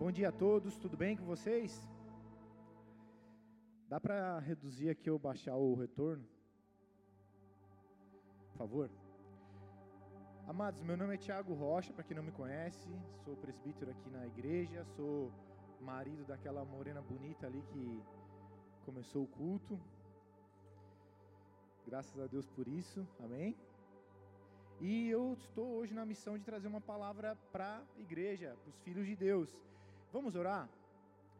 Bom dia a todos, tudo bem com vocês? Dá para reduzir aqui ou baixar o retorno? Por favor. Amados, meu nome é Tiago Rocha, para quem não me conhece, sou presbítero aqui na igreja, sou marido daquela morena bonita ali que começou o culto. Graças a Deus por isso, amém? E eu estou hoje na missão de trazer uma palavra para a igreja, para os filhos de Deus. Vamos orar?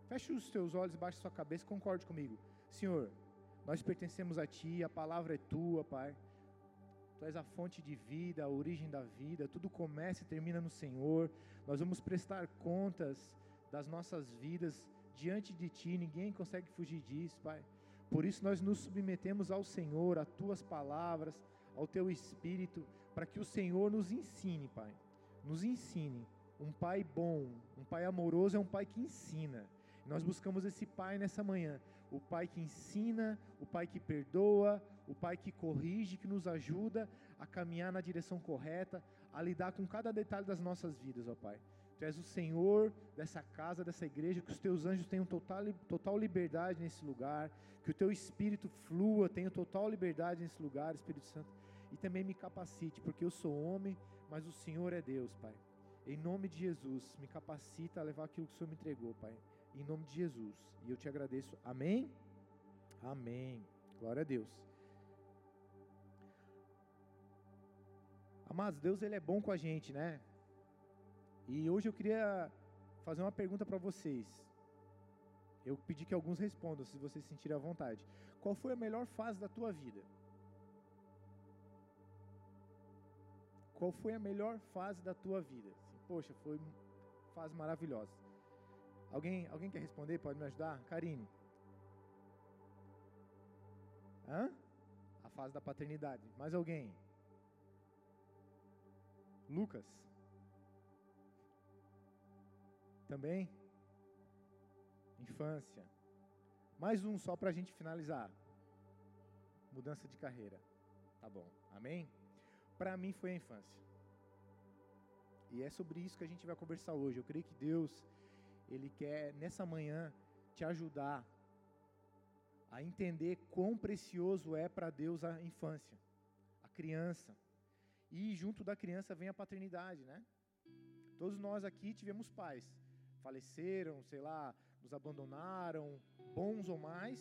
Feche os teus olhos, baixe sua cabeça concorde comigo. Senhor, nós pertencemos a Ti, a palavra é Tua, Pai. Tu és a fonte de vida, a origem da vida, tudo começa e termina no Senhor. Nós vamos prestar contas das nossas vidas diante de Ti, ninguém consegue fugir disso, Pai. Por isso nós nos submetemos ao Senhor, a Tuas palavras, ao Teu Espírito, para que o Senhor nos ensine, Pai. Nos ensine. Um pai bom, um pai amoroso é um pai que ensina. Nós buscamos esse pai nessa manhã. O pai que ensina, o pai que perdoa, o pai que corrige, que nos ajuda a caminhar na direção correta, a lidar com cada detalhe das nossas vidas, ó Pai. Tu és o Senhor dessa casa, dessa igreja, que os teus anjos tenham total, total liberdade nesse lugar, que o teu espírito flua, tenha total liberdade nesse lugar, Espírito Santo e também me capacite, porque eu sou homem, mas o Senhor é Deus, Pai. Em nome de Jesus, me capacita a levar aquilo que o Senhor me entregou, Pai. Em nome de Jesus. E eu te agradeço. Amém? Amém. Glória a Deus. Amados, Deus ele é bom com a gente, né? E hoje eu queria fazer uma pergunta para vocês. Eu pedi que alguns respondam, se vocês se sentirem à vontade. Qual foi a melhor fase da tua vida? Qual foi a melhor fase da tua vida? Poxa, foi fase maravilhosa. Alguém, alguém quer responder? Pode me ajudar? Karine. Hã? A fase da paternidade. Mais alguém? Lucas. Também? Infância. Mais um só para a gente finalizar. Mudança de carreira. Tá bom. Amém? para mim foi a infância. E é sobre isso que a gente vai conversar hoje. Eu creio que Deus, Ele quer, nessa manhã, te ajudar a entender quão precioso é para Deus a infância, a criança. E junto da criança vem a paternidade, né? Todos nós aqui tivemos pais, faleceram, sei lá, nos abandonaram, bons ou mais,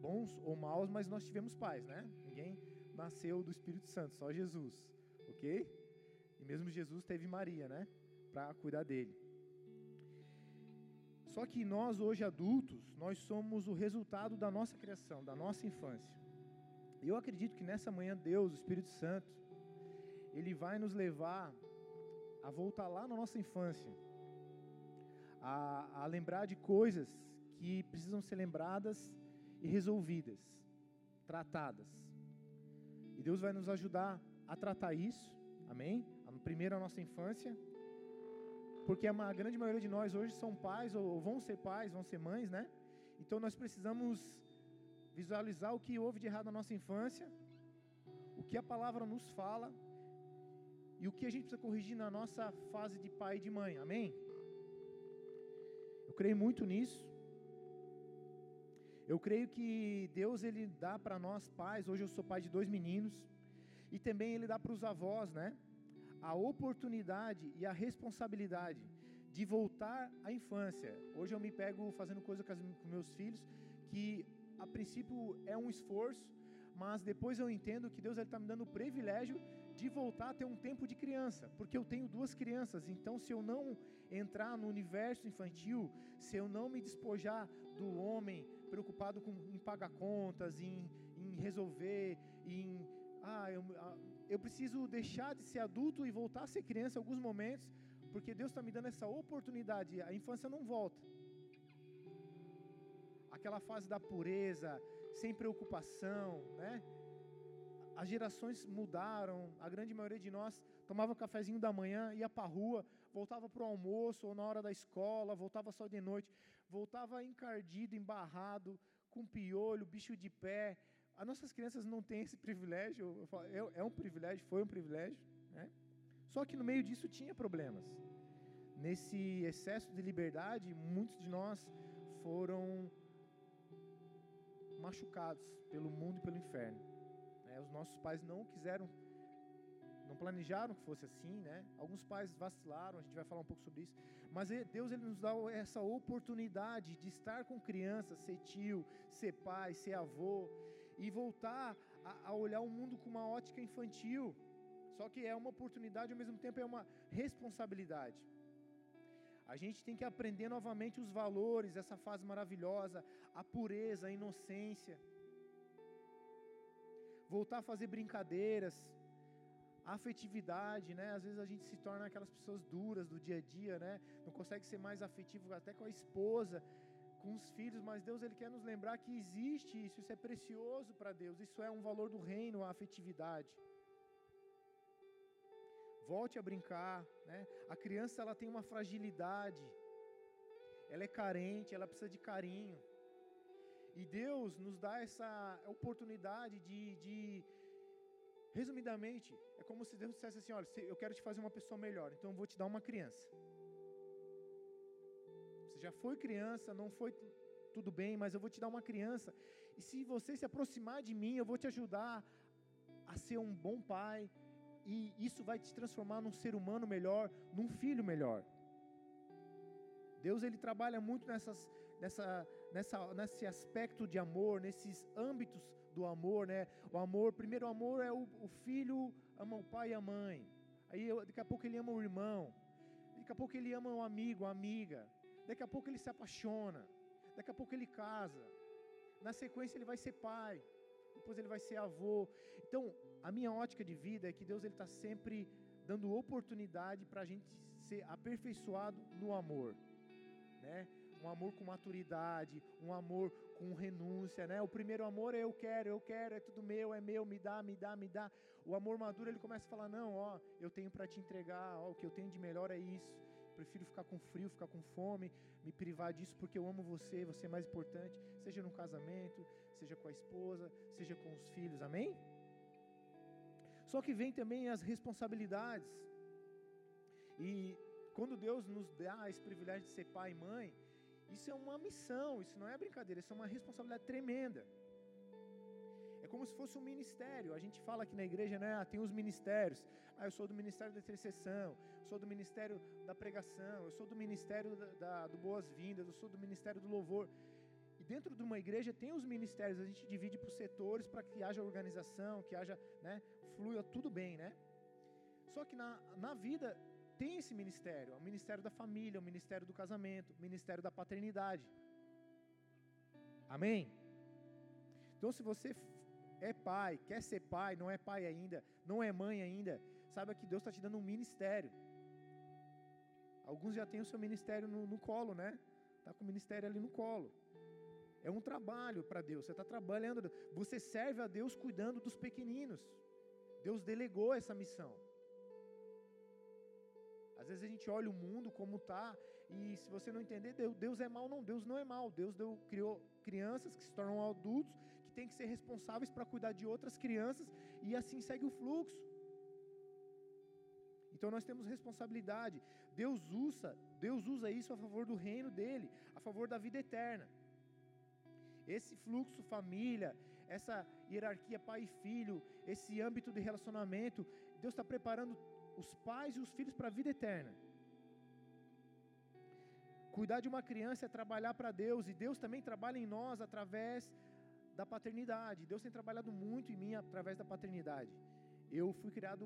bons ou maus, mas nós tivemos pais, né? Ninguém nasceu do Espírito Santo, só Jesus, ok? E mesmo Jesus teve Maria, né? Para cuidar dele. Só que nós, hoje adultos, nós somos o resultado da nossa criação, da nossa infância. E eu acredito que nessa manhã Deus, o Espírito Santo, ele vai nos levar a voltar lá na nossa infância, a, a lembrar de coisas que precisam ser lembradas e resolvidas, tratadas. E Deus vai nos ajudar a tratar isso, amém? Primeiro a nossa infância, porque a grande maioria de nós hoje são pais, ou vão ser pais, vão ser mães, né? Então nós precisamos visualizar o que houve de errado na nossa infância, o que a palavra nos fala e o que a gente precisa corrigir na nossa fase de pai e de mãe, amém? Eu creio muito nisso. Eu creio que Deus ele dá para nós pais, hoje eu sou pai de dois meninos, e também ele dá para os avós, né? A oportunidade e a responsabilidade de voltar à infância. Hoje eu me pego fazendo coisa com, meus filhos que a princípio é um esforço, mas depois eu entendo que Deus está me dando o privilégio de voltar a ter um tempo de criança, porque eu tenho duas crianças, então se eu não entrar no universo infantil, se eu não me despojar do homem preocupado com, em pagar contas, em, em resolver, em. Ah, eu, ah, eu preciso deixar de ser adulto e voltar a ser criança em alguns momentos, porque Deus está me dando essa oportunidade. A infância não volta. Aquela fase da pureza, sem preocupação, né? As gerações mudaram, a grande maioria de nós tomava um cafezinho da manhã, ia para a rua, voltava para o almoço ou na hora da escola, voltava só de noite voltava encardido, embarrado, com piolho, bicho de pé. As nossas crianças não têm esse privilégio, é, é um privilégio, foi um privilégio, né? Só que no meio disso tinha problemas. nesse excesso de liberdade, muitos de nós foram machucados pelo mundo e pelo inferno. Né? Os nossos pais não quiseram, não planejaram que fosse assim, né? Alguns pais vacilaram, a gente vai falar um pouco sobre isso. Mas Deus ele nos dá essa oportunidade de estar com crianças, ser tio, ser pai, ser avô e voltar a, a olhar o mundo com uma ótica infantil. Só que é uma oportunidade, ao mesmo tempo é uma responsabilidade. A gente tem que aprender novamente os valores dessa fase maravilhosa, a pureza, a inocência. Voltar a fazer brincadeiras, a afetividade, né? Às vezes a gente se torna aquelas pessoas duras do dia a dia, né? Não consegue ser mais afetivo até com a esposa, com os filhos, mas Deus ele quer nos lembrar que existe isso, isso é precioso para Deus, isso é um valor do reino, a afetividade. Volte a brincar, né? A criança ela tem uma fragilidade, ela é carente, ela precisa de carinho. E Deus nos dá essa oportunidade de, de resumidamente, é como se Deus dissesse assim: olha, eu quero te fazer uma pessoa melhor, então eu vou te dar uma criança. Já foi criança, não foi tudo bem, mas eu vou te dar uma criança. E se você se aproximar de mim, eu vou te ajudar a ser um bom pai, e isso vai te transformar num ser humano melhor, num filho melhor. Deus ele trabalha muito nessas, nessa, nessa, nesse aspecto de amor, nesses âmbitos do amor, né? O amor, primeiro amor é o, o filho ama o pai e a mãe. Aí daqui a pouco ele ama o irmão. Daqui a pouco ele ama o amigo, a amiga. Daqui a pouco ele se apaixona. Daqui a pouco ele casa. Na sequência ele vai ser pai. Depois ele vai ser avô. Então, a minha ótica de vida é que Deus está sempre dando oportunidade para a gente ser aperfeiçoado no amor, né? Um amor com maturidade, um amor com renúncia, né? O primeiro amor é eu quero, eu quero, é tudo meu, é meu, me dá, me dá, me dá. O amor maduro ele começa a falar não, ó, eu tenho para te entregar, ó, o que eu tenho de melhor é isso. Prefiro ficar com frio, ficar com fome, me privar disso porque eu amo você, você é mais importante, seja no casamento, seja com a esposa, seja com os filhos. Amém? Só que vem também as responsabilidades. E quando Deus nos dá esse privilégio de ser pai e mãe, isso é uma missão, isso não é brincadeira, isso é uma responsabilidade tremenda. É como se fosse um ministério. A gente fala aqui na igreja, né? Ah, tem os ministérios. Ah, eu sou do ministério da intercessão, sou do ministério da pregação, eu sou do ministério da, da do boas-vindas, eu sou do ministério do louvor. E dentro de uma igreja tem os ministérios, a gente divide por setores para que haja organização, que haja, né? Flua tudo bem, né? Só que na, na vida tem esse ministério, o ministério da família, o ministério do casamento, o ministério da paternidade. Amém? Então, se você é pai, quer ser pai, não é pai ainda, não é mãe ainda, saiba que Deus está te dando um ministério. Alguns já têm o seu ministério no, no colo, né? Está com o ministério ali no colo. É um trabalho para Deus, você está trabalhando, você serve a Deus cuidando dos pequeninos. Deus delegou essa missão. Às vezes a gente olha o mundo como está, e se você não entender, Deus, Deus é mal, não, Deus não é mal. Deus deu, criou crianças que se tornam adultos, têm que ser responsáveis para cuidar de outras crianças, e assim segue o fluxo. Então nós temos responsabilidade. Deus usa, Deus usa isso a favor do reino dele, a favor da vida eterna. Esse fluxo família, essa hierarquia pai e filho, esse âmbito de relacionamento, Deus está preparando os pais e os filhos para a vida eterna. Cuidar de uma criança é trabalhar para Deus, e Deus também trabalha em nós através da paternidade. Deus tem trabalhado muito em mim através da paternidade. Eu fui criado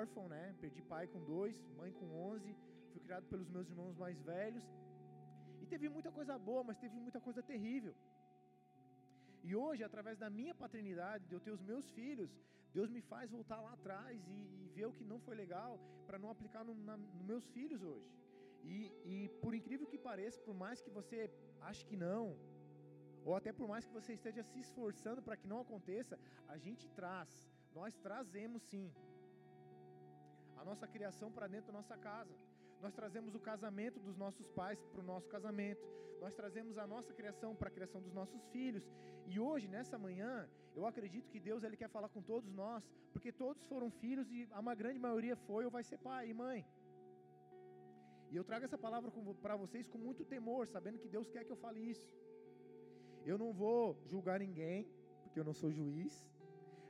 órfão, né? Perdi pai com dois, mãe com onze. Fui criado pelos meus irmãos mais velhos. E teve muita coisa boa, mas teve muita coisa terrível. E hoje, através da minha paternidade, de eu ter os meus filhos, Deus me faz voltar lá atrás e, e ver o que não foi legal para não aplicar nos no meus filhos hoje. E, e por incrível que pareça, por mais que você ache que não, ou até por mais que você esteja se esforçando para que não aconteça, a gente traz, nós trazemos sim a nossa criação para dentro da nossa casa. Nós trazemos o casamento dos nossos pais para o nosso casamento. Nós trazemos a nossa criação para a criação dos nossos filhos. E hoje, nessa manhã, eu acredito que Deus ele quer falar com todos nós, porque todos foram filhos e a uma grande maioria foi ou vai ser pai e mãe. E eu trago essa palavra para vocês com muito temor, sabendo que Deus quer que eu fale isso. Eu não vou julgar ninguém, porque eu não sou juiz,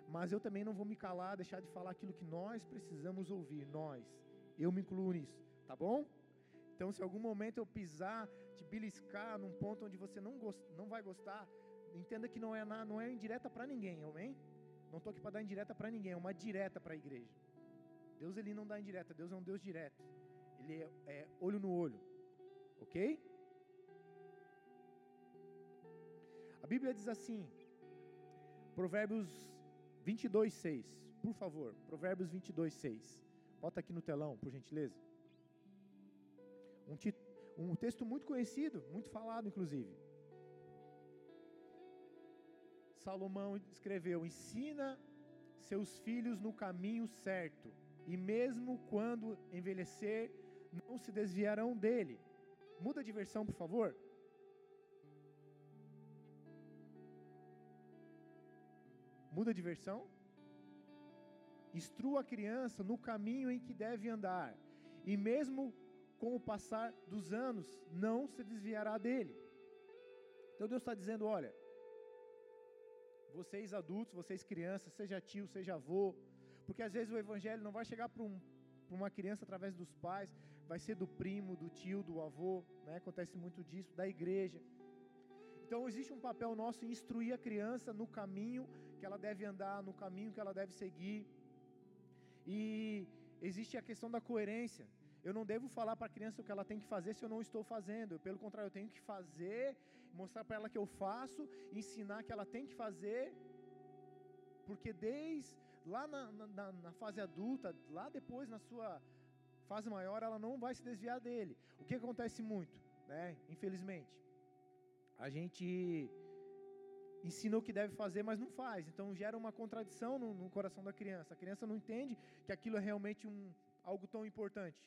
mas eu também não vou me calar, deixar de falar aquilo que nós precisamos ouvir, nós. Eu me incluo nisso, tá bom? Então, se algum momento eu pisar, te beliscar num ponto onde você não, gost, não vai gostar, entenda que não é, na, não é indireta para ninguém, amém? Não estou aqui para dar indireta para ninguém, é uma direta para a igreja. Deus ele não dá indireta, Deus é um Deus direto. Ele é, é olho no olho, ok? A Bíblia diz assim, Provérbios 22, 6. Por favor, Provérbios 22, 6. Bota aqui no telão, por gentileza. Um, um texto muito conhecido, muito falado, inclusive. Salomão escreveu: Ensina seus filhos no caminho certo, e mesmo quando envelhecer, não se desviarão dele. Muda de versão, por favor. Muda de versão. Instrua a criança no caminho em que deve andar, e mesmo com o passar dos anos, não se desviará dele. Então Deus está dizendo: olha, vocês adultos, vocês crianças, seja tio, seja avô, porque às vezes o evangelho não vai chegar para um, uma criança através dos pais, vai ser do primo, do tio, do avô, né? acontece muito disso, da igreja. Então existe um papel nosso em instruir a criança no caminho que ela deve andar, no caminho que ela deve seguir. E existe a questão da coerência. Eu não devo falar para a criança o que ela tem que fazer se eu não estou fazendo. Pelo contrário, eu tenho que fazer, mostrar para ela que eu faço, ensinar que ela tem que fazer. Porque desde lá na, na, na fase adulta, lá depois na sua fase maior, ela não vai se desviar dele. O que acontece muito, né? Infelizmente, a gente ensina o que deve fazer, mas não faz. Então gera uma contradição no, no coração da criança. A criança não entende que aquilo é realmente um, algo tão importante.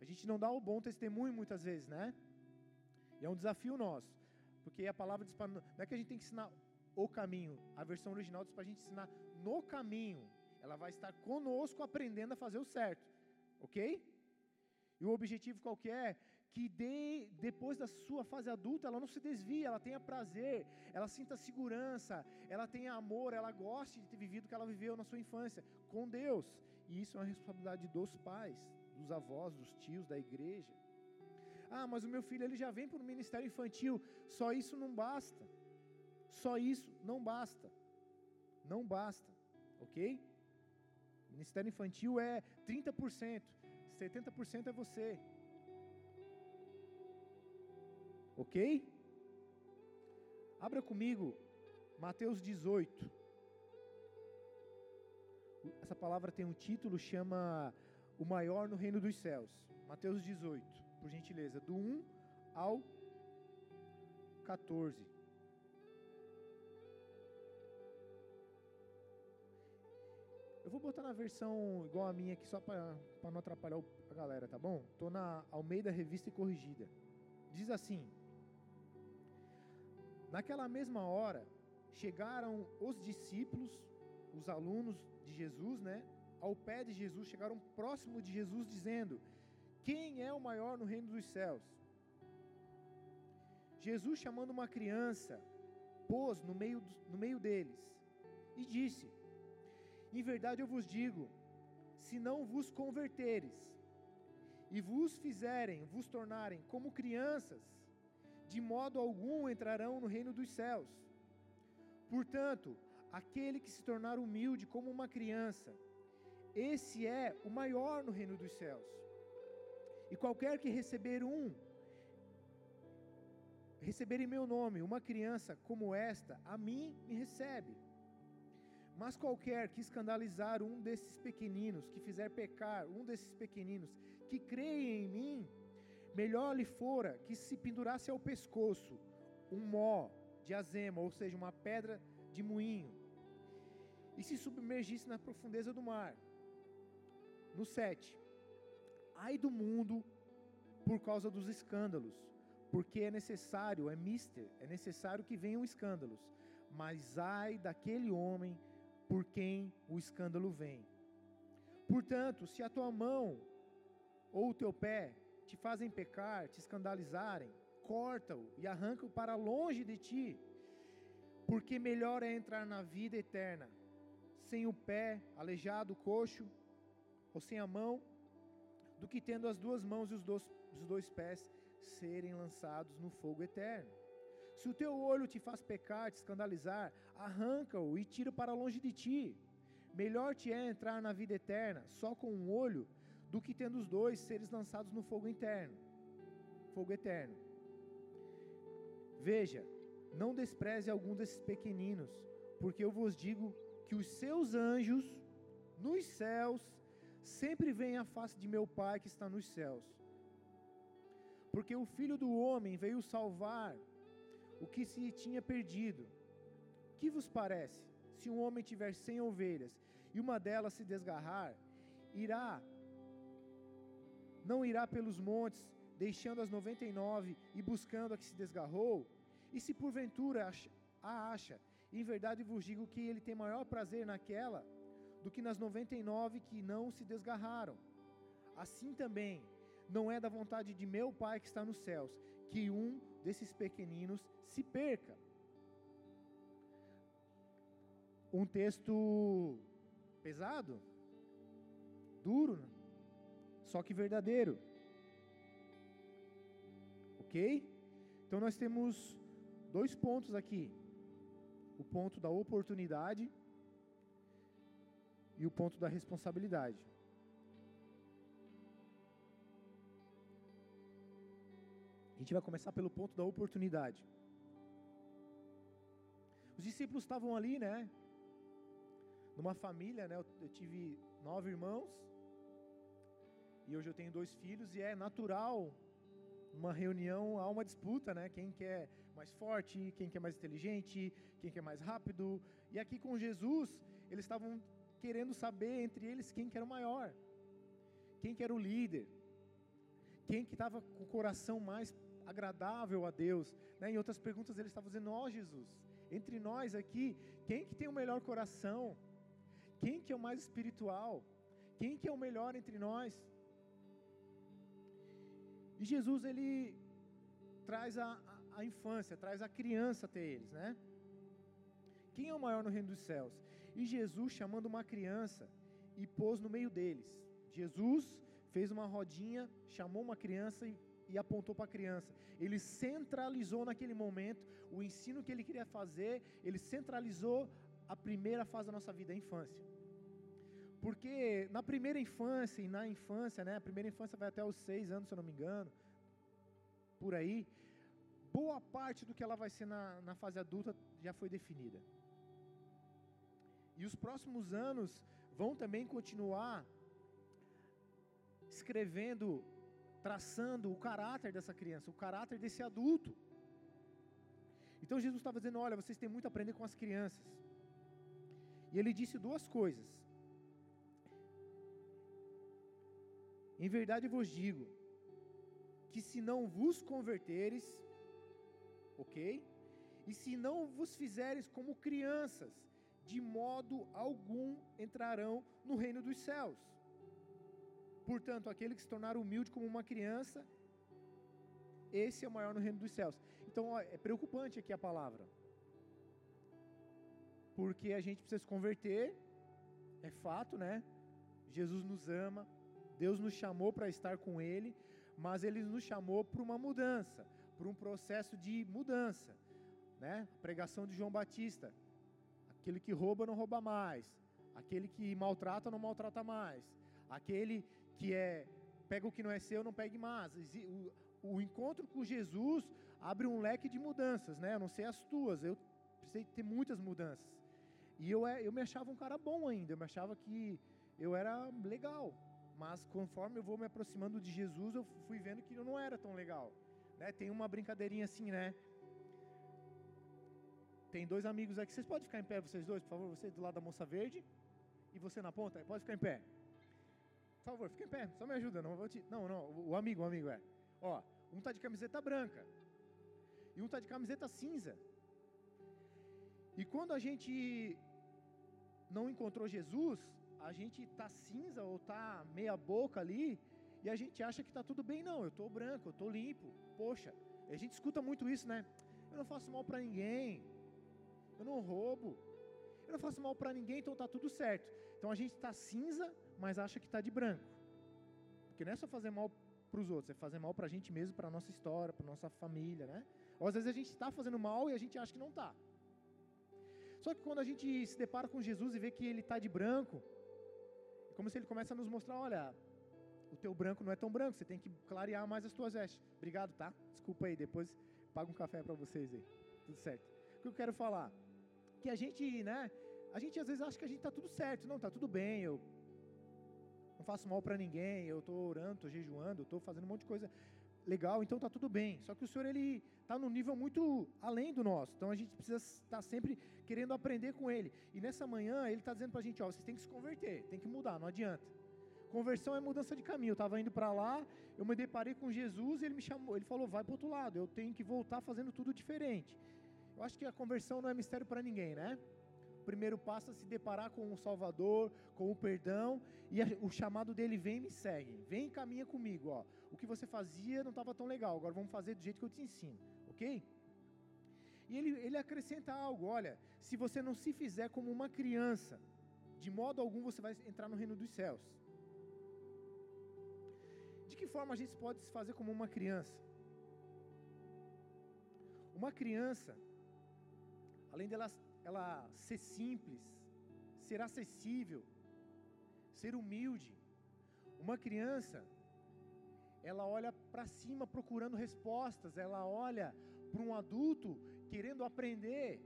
A gente não dá o bom testemunho muitas vezes, né? E é um desafio nosso. Porque a palavra diz para. Não é que a gente tem que ensinar o caminho. A versão original diz para a gente ensinar no caminho. Ela vai estar conosco aprendendo a fazer o certo. Ok? E o objetivo qual que é? Que de, depois da sua fase adulta, ela não se desvie, ela tenha prazer, ela sinta segurança, ela tenha amor, ela goste de ter vivido o que ela viveu na sua infância com Deus. E isso é uma responsabilidade dos pais dos avós, dos tios, da igreja. Ah, mas o meu filho ele já vem para o ministério infantil. Só isso não basta. Só isso não basta. Não basta. Ok? Ministério infantil é 30%. 70% é você. Ok? Abra comigo Mateus 18. Essa palavra tem um título, chama o maior no reino dos céus. Mateus 18, por gentileza, do 1 ao 14. Eu vou botar na versão igual a minha aqui, só para não atrapalhar a galera, tá bom? Estou na Almeida Revista e Corrigida. Diz assim: Naquela mesma hora, chegaram os discípulos, os alunos de Jesus, né? ao pé de Jesus, chegaram próximo de Jesus, dizendo: Quem é o maior no reino dos céus? Jesus, chamando uma criança, pôs no meio, no meio deles e disse: Em verdade eu vos digo, se não vos converteres e vos fizerem, vos tornarem como crianças, de modo algum entrarão no reino dos céus. Portanto, aquele que se tornar humilde como uma criança, esse é o maior no reino dos céus. E qualquer que receber um, receber em meu nome uma criança como esta, a mim me recebe. Mas qualquer que escandalizar um desses pequeninos, que fizer pecar um desses pequeninos, que creem em mim, melhor lhe fora que se pendurasse ao pescoço um mó de azema, ou seja, uma pedra de moinho, e se submergisse na profundeza do mar. No 7. Ai do mundo por causa dos escândalos, porque é necessário, é mister, é necessário que venham escândalos, mas ai daquele homem por quem o escândalo vem. Portanto, se a tua mão ou o teu pé te fazem pecar, te escandalizarem, corta-o e arranca-o para longe de ti, porque melhor é entrar na vida eterna sem o pé, aleijado, coxo, ou sem a mão, do que tendo as duas mãos e os dois, os dois pés serem lançados no fogo eterno. Se o teu olho te faz pecar, te escandalizar, arranca-o e tira para longe de ti. Melhor te é entrar na vida eterna só com um olho, do que tendo os dois seres lançados no fogo interno. Fogo eterno. Veja, não despreze algum desses pequeninos, porque eu vos digo que os seus anjos nos céus sempre veem a face de meu Pai que está nos céus. Porque o Filho do homem veio salvar o que se tinha perdido. Que vos parece? Se um homem tiver cem ovelhas e uma delas se desgarrar, irá, não irá pelos montes, deixando as noventa e nove e buscando a que se desgarrou? E se porventura a acha, em verdade vos digo que ele tem maior prazer naquela do que nas noventa e nove que não se desgarraram. Assim também, não é da vontade de meu Pai que está nos céus, que um desses pequeninos se perca. Um texto pesado, duro, só que verdadeiro. Ok? Então nós temos dois pontos aqui: o ponto da oportunidade e o ponto da responsabilidade. A gente vai começar pelo ponto da oportunidade. Os discípulos estavam ali, né? Numa família, né? Eu, tive nove irmãos e hoje eu tenho dois filhos e é natural numa reunião há uma disputa, né? Quem quer mais forte, quem quer mais inteligente, quem quer mais rápido. E aqui com Jesus, eles estavam querendo saber entre eles quem que era o maior, quem que era o líder, quem que estava com o coração mais agradável a Deus. Né? Em outras perguntas ele estava dizendo, ó oh, Jesus, entre nós aqui, quem que tem o melhor coração? Quem que é o mais espiritual? Quem que é o melhor entre nós? E Jesus, ele traz a, a, a infância, traz a criança até eles, né? Quem é o maior no reino dos céus? E Jesus, chamando uma criança, e pôs no meio deles. Jesus fez uma rodinha, chamou uma criança e e apontou para a criança. Ele centralizou naquele momento o ensino que ele queria fazer, ele centralizou a primeira fase da nossa vida, a infância. Porque na primeira infância e na infância, né, a primeira infância vai até os seis anos, se eu não me engano, por aí, boa parte do que ela vai ser na, na fase adulta já foi definida. E os próximos anos vão também continuar escrevendo traçando o caráter dessa criança, o caráter desse adulto. Então Jesus estava dizendo: Olha, vocês têm muito a aprender com as crianças. E ele disse duas coisas. Em verdade vos digo, que se não vos converteres, ok? E se não vos fizeres como crianças, de modo algum entrarão no reino dos céus. Portanto, aquele que se tornar humilde como uma criança, esse é o maior no reino dos céus. Então, ó, é preocupante aqui a palavra. Porque a gente precisa se converter, é fato, né? Jesus nos ama, Deus nos chamou para estar com Ele, mas Ele nos chamou para uma mudança, para um processo de mudança, né? A pregação de João Batista: aquele que rouba não rouba mais, aquele que maltrata não maltrata mais, aquele que é pega o que não é seu, não pegue mais. O, o encontro com Jesus abre um leque de mudanças, né? Eu não sei as tuas, eu precisei ter muitas mudanças. E eu, é, eu me achava um cara bom ainda, eu me achava que eu era legal. Mas conforme eu vou me aproximando de Jesus, eu fui vendo que não era tão legal. Né? Tem uma brincadeirinha assim, né? Tem dois amigos aqui, vocês podem ficar em pé, vocês dois, por favor? Você do lado da moça verde e você na ponta, pode ficar em pé. Por favor, fique em pé, só me ajuda. Não, vou te... não, não, o amigo, o amigo é. Ó, um tá de camiseta branca e um tá de camiseta cinza. E quando a gente não encontrou Jesus, a gente tá cinza ou tá meia boca ali E a gente acha que está tudo bem, não, eu estou branco, eu estou limpo. Poxa, a gente escuta muito isso, né? Eu não faço mal para ninguém, eu não roubo, eu não faço mal para ninguém, então está tudo certo. Então a gente está cinza, mas acha que está de branco. Porque não é só fazer mal para os outros, é fazer mal para a gente mesmo, para nossa história, para nossa família, né? Ou às vezes a gente está fazendo mal e a gente acha que não está. Só que quando a gente se depara com Jesus e vê que ele está de branco, é como se ele começa a nos mostrar, olha, o teu branco não é tão branco, você tem que clarear mais as tuas vestes. Obrigado, tá? Desculpa aí, depois pago um café para vocês aí. Tudo certo. O que eu quero falar? Que a gente, né? A gente às vezes acha que a gente está tudo certo. Não, está tudo bem, eu não faço mal para ninguém, eu estou orando, estou jejuando, estou fazendo um monte de coisa legal, então está tudo bem. Só que o Senhor ele está num nível muito além do nosso. Então a gente precisa estar sempre querendo aprender com Ele. E nessa manhã Ele está dizendo para a gente, ó, vocês têm que se converter, tem que mudar, não adianta. Conversão é mudança de caminho. Eu estava indo para lá, eu me deparei com Jesus, e ele me chamou, ele falou, vai para outro lado. Eu tenho que voltar fazendo tudo diferente. Eu acho que a conversão não é mistério para ninguém, né? O primeiro passo é se deparar com o Salvador, com o perdão, e o chamado dele vem e me segue, vem e caminha comigo, ó. O que você fazia não estava tão legal, agora vamos fazer do jeito que eu te ensino, ok? E ele, ele acrescenta algo, olha, se você não se fizer como uma criança, de modo algum você vai entrar no reino dos céus. De que forma a gente pode se fazer como uma criança? Uma criança, além dela ela ser simples, ser acessível, ser humilde, uma criança, ela olha para cima procurando respostas, ela olha para um adulto querendo aprender,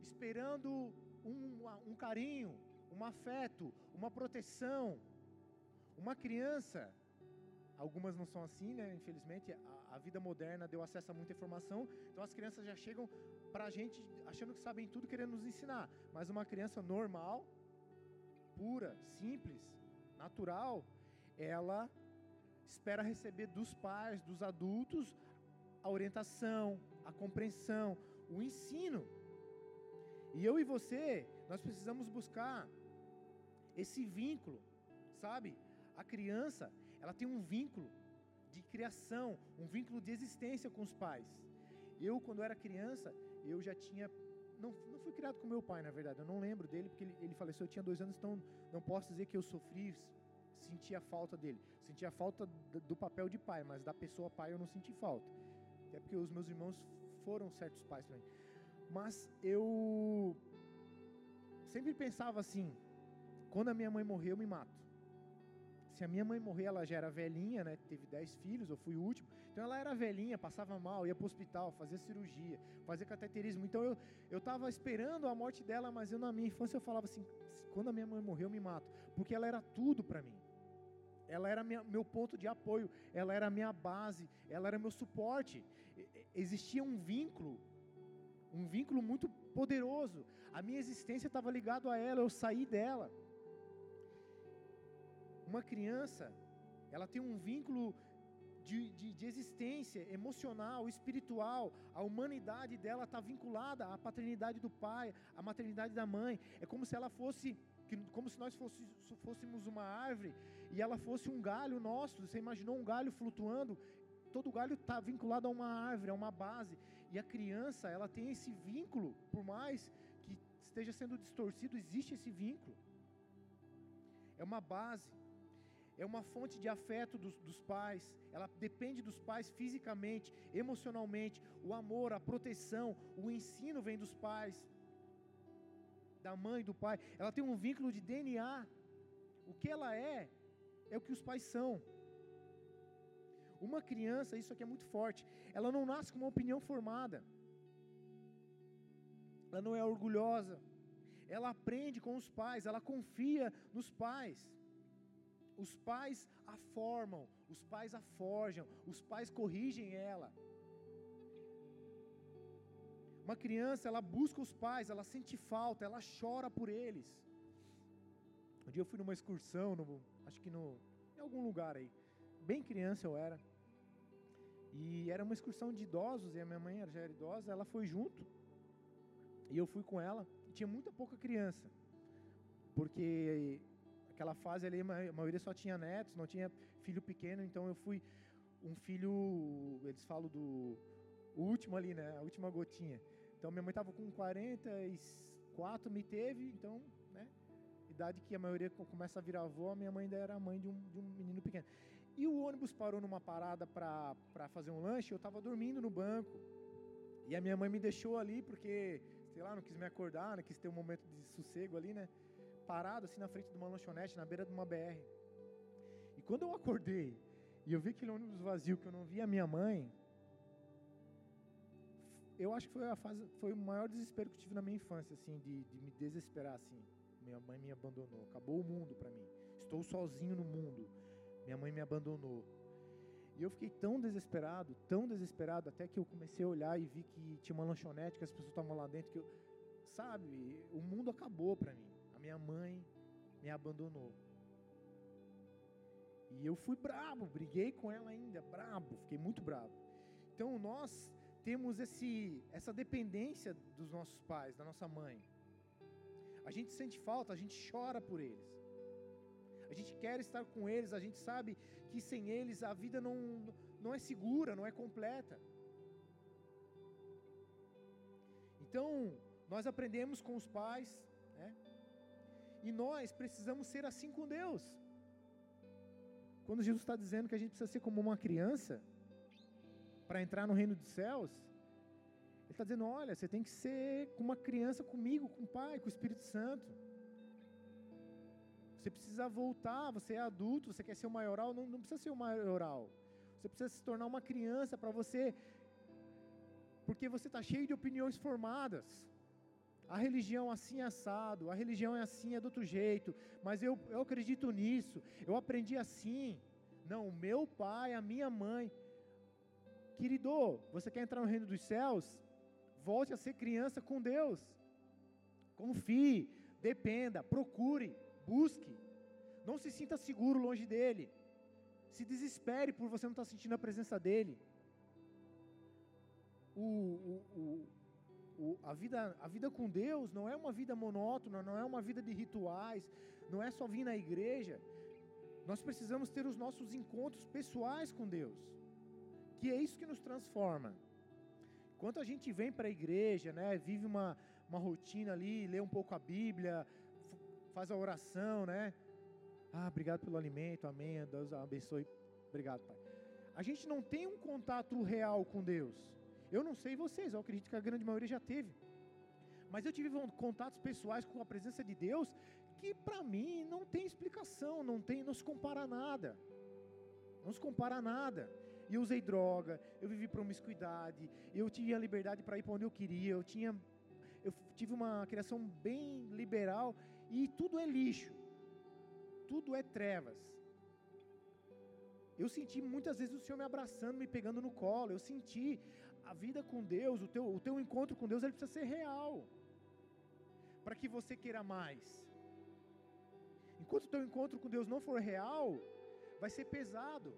esperando um, um carinho, um afeto, uma proteção. Uma criança, algumas não são assim, né? Infelizmente, a, a vida moderna deu acesso a muita informação, então as crianças já chegam para a gente achando que sabem tudo, querendo nos ensinar. Mas uma criança normal, pura, simples, natural, ela espera receber dos pais, dos adultos, a orientação, a compreensão, o ensino. E eu e você, nós precisamos buscar esse vínculo, sabe? A criança, ela tem um vínculo de criação, um vínculo de existência com os pais. Eu, quando era criança, eu já tinha. Não, não fui criado com meu pai, na verdade. Eu não lembro dele, porque ele, ele faleceu, eu tinha dois anos, então não posso dizer que eu sofri, sentia falta dele. Sentia falta do papel de pai, mas da pessoa pai eu não senti falta. Até porque os meus irmãos foram certos pais para mim. Mas eu sempre pensava assim: quando a minha mãe morrer, eu me mato. Se a minha mãe morrer, ela já era velhinha, né? Teve dez filhos, eu fui o último. Então ela era velhinha, passava mal, ia para o hospital, fazia cirurgia, fazia cateterismo. Então eu eu estava esperando a morte dela, mas eu na minha infância eu falava assim: quando a minha mãe morrer, eu me mato, porque ela era tudo para mim. Ela era minha, meu ponto de apoio, ela era minha base, ela era meu suporte. Existia um vínculo, um vínculo muito poderoso. A minha existência estava ligada a ela, eu saí dela. Uma criança, ela tem um vínculo de, de, de, existência emocional, espiritual, a humanidade dela está vinculada à paternidade do pai, à maternidade da mãe. É como se ela fosse, como se nós fosse, fôssemos uma árvore e ela fosse um galho nosso. Você imaginou um galho flutuando? Todo galho está vinculado a uma árvore, a uma base. E a criança, ela tem esse vínculo, por mais que esteja sendo distorcido, existe esse vínculo. É uma base é uma fonte de afeto dos, dos, pais, ela depende dos pais fisicamente, emocionalmente, o amor, a proteção, o ensino vem dos pais, da mãe, do pai, ela tem um vínculo de DNA, o que ela é, é o que os pais são. Uma criança, isso aqui é muito forte, ela não nasce com uma opinião formada, ela não é orgulhosa, ela aprende com os pais, ela confia nos pais. Os pais a formam, os pais a forjam, os pais corrigem ela. Uma criança, ela busca os pais, ela sente falta, ela chora por eles. Um dia eu fui numa excursão, no, acho que no, em algum lugar aí. Bem criança eu era. E era uma excursão de idosos, e a minha mãe já era idosa, ela foi junto. E eu fui com ela, e tinha muita pouca criança. Porque aquela fase ali, a maioria só tinha netos, não tinha filho pequeno, então eu fui um filho, eles falam do último ali, né? A última gotinha. Então minha mãe estava com 44, me teve, então, né? Idade que a maioria começa a virar avó, minha mãe ainda era mãe de um, de um menino pequeno. E o ônibus parou numa parada para fazer um lanche, eu estava dormindo no banco. E a minha mãe me deixou ali porque, sei lá, não quis me acordar, não quis ter um momento de sossego ali, né? Parado assim na frente de uma lanchonete, na beira de uma BR. E quando eu acordei e eu vi aquele ônibus vazio que eu não via a minha mãe, eu acho que foi a fase, foi o maior desespero que eu tive na minha infância, assim, de, de me desesperar, assim. Minha mãe me abandonou, acabou o mundo para mim. Estou sozinho no mundo. Minha mãe me abandonou. E eu fiquei tão desesperado, tão desesperado, até que eu comecei a olhar e vi que tinha uma lanchonete, que as pessoas estavam lá dentro, que eu, sabe, o mundo acabou para mim. A minha mãe me abandonou. E eu fui brabo, briguei com ela ainda, brabo, fiquei muito bravo. Então nós temos esse, essa dependência dos nossos pais, da nossa mãe. A gente sente falta, a gente chora por eles. A gente quer estar com eles, a gente sabe que sem eles a vida não, não é segura, não é completa. Então, nós aprendemos com os pais? E nós precisamos ser assim com Deus. Quando Jesus está dizendo que a gente precisa ser como uma criança para entrar no reino dos céus, Ele está dizendo: olha, você tem que ser como uma criança comigo, com o Pai, com o Espírito Santo. Você precisa voltar, você é adulto, você quer ser o maioral, não, não precisa ser o maioral. Você precisa se tornar uma criança para você, porque você está cheio de opiniões formadas. A religião assim é assado, a religião é assim, é do outro jeito, mas eu, eu acredito nisso, eu aprendi assim. Não, o meu pai, a minha mãe. Querido, você quer entrar no reino dos céus? Volte a ser criança com Deus. Confie, dependa, procure busque. Não se sinta seguro longe dele. Se desespere por você não estar sentindo a presença dele. O, o, a, vida, a vida com Deus não é uma vida monótona, não é uma vida de rituais, não é só vir na igreja. Nós precisamos ter os nossos encontros pessoais com Deus, que é isso que nos transforma. Enquanto a gente vem para a igreja, né, vive uma, uma rotina ali, lê um pouco a Bíblia, faz a oração, né? Ah, obrigado pelo alimento, amém. Deus abençoe. Obrigado, Pai. A gente não tem um contato real com Deus. Eu não sei vocês, eu acredito que a grande maioria já teve. Mas eu tive contatos pessoais com a presença de Deus que para mim não tem explicação, não tem, não se compara a nada. Não se compara a nada. E eu usei droga, eu vivi promiscuidade, eu tinha liberdade para ir para onde eu queria, eu tinha eu tive uma criação bem liberal e tudo é lixo, tudo é trevas. Eu senti muitas vezes o Senhor me abraçando, me pegando no colo. Eu senti a vida com Deus, o teu, o teu encontro com Deus, ele precisa ser real. Para que você queira mais. Enquanto o teu encontro com Deus não for real, vai ser pesado.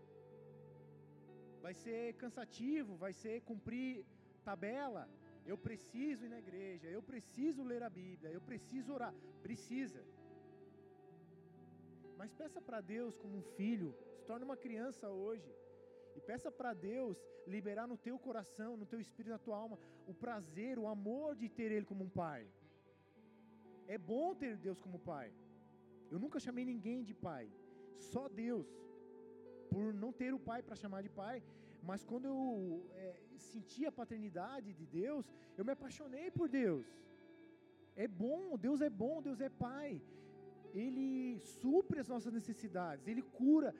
Vai ser cansativo, vai ser cumprir tabela. Eu preciso ir na igreja, eu preciso ler a Bíblia, eu preciso orar. Precisa. Mas peça para Deus como um filho, se torne uma criança hoje. E peça para Deus liberar no teu coração, no teu espírito, na tua alma, o prazer, o amor de ter Ele como um pai. É bom ter Deus como pai. Eu nunca chamei ninguém de pai, só Deus. Por não ter o pai para chamar de pai, mas quando eu é, senti a paternidade de Deus, eu me apaixonei por Deus. É bom, Deus é bom, Deus é Pai. Ele supre as nossas necessidades, Ele cura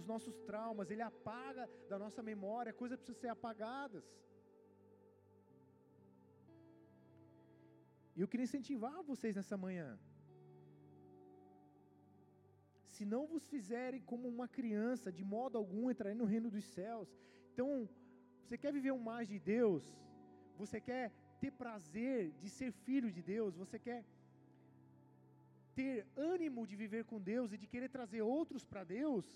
os nossos traumas, Ele apaga da nossa memória coisas precisam ser apagadas. E eu queria incentivar vocês nessa manhã. Se não vos fizerem como uma criança, de modo algum entrarem no reino dos céus. Então, você quer viver um mais de Deus? Você quer ter prazer de ser filho de Deus? Você quer ter ânimo de viver com Deus e de querer trazer outros para Deus?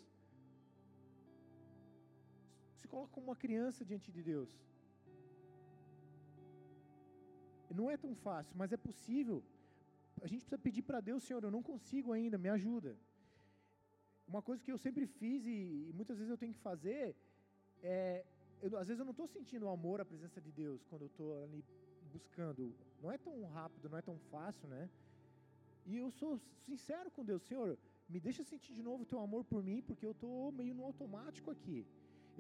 Coloca como uma criança diante de Deus. Não é tão fácil, mas é possível. A gente precisa pedir para Deus, Senhor, eu não consigo ainda, me ajuda. uma coisa que eu sempre fiz e, e muitas vezes eu tenho que fazer é, eu, às vezes eu não estou sentindo o amor, a presença de Deus quando eu estou ali buscando. Não é tão rápido, não é tão fácil, né? E eu sou sincero com Deus, Senhor, me deixa sentir de novo o teu amor por mim, porque eu estou meio no automático aqui.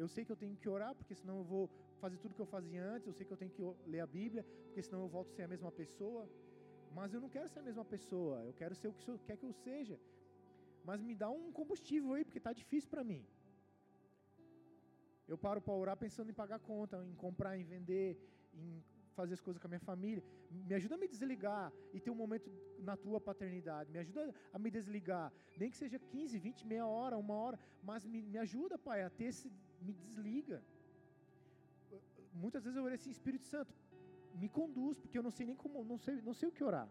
Eu sei que eu tenho que orar, porque senão eu vou fazer tudo que eu fazia antes. Eu sei que eu tenho que ler a Bíblia, porque senão eu volto a ser a mesma pessoa. Mas eu não quero ser a mesma pessoa. Eu quero ser o que o Senhor quer que eu seja. Mas me dá um combustível aí, porque está difícil para mim. Eu paro para orar pensando em pagar conta, em comprar, em vender, em fazer as coisas com a minha família. Me ajuda a me desligar e ter um momento na tua paternidade. Me ajuda a me desligar. Nem que seja 15, 20, meia hora, uma hora. Mas me, me ajuda, Pai, a ter esse. Me desliga. Muitas vezes eu orei assim, Espírito Santo, me conduz, porque eu não sei nem como, não sei, não sei o que orar.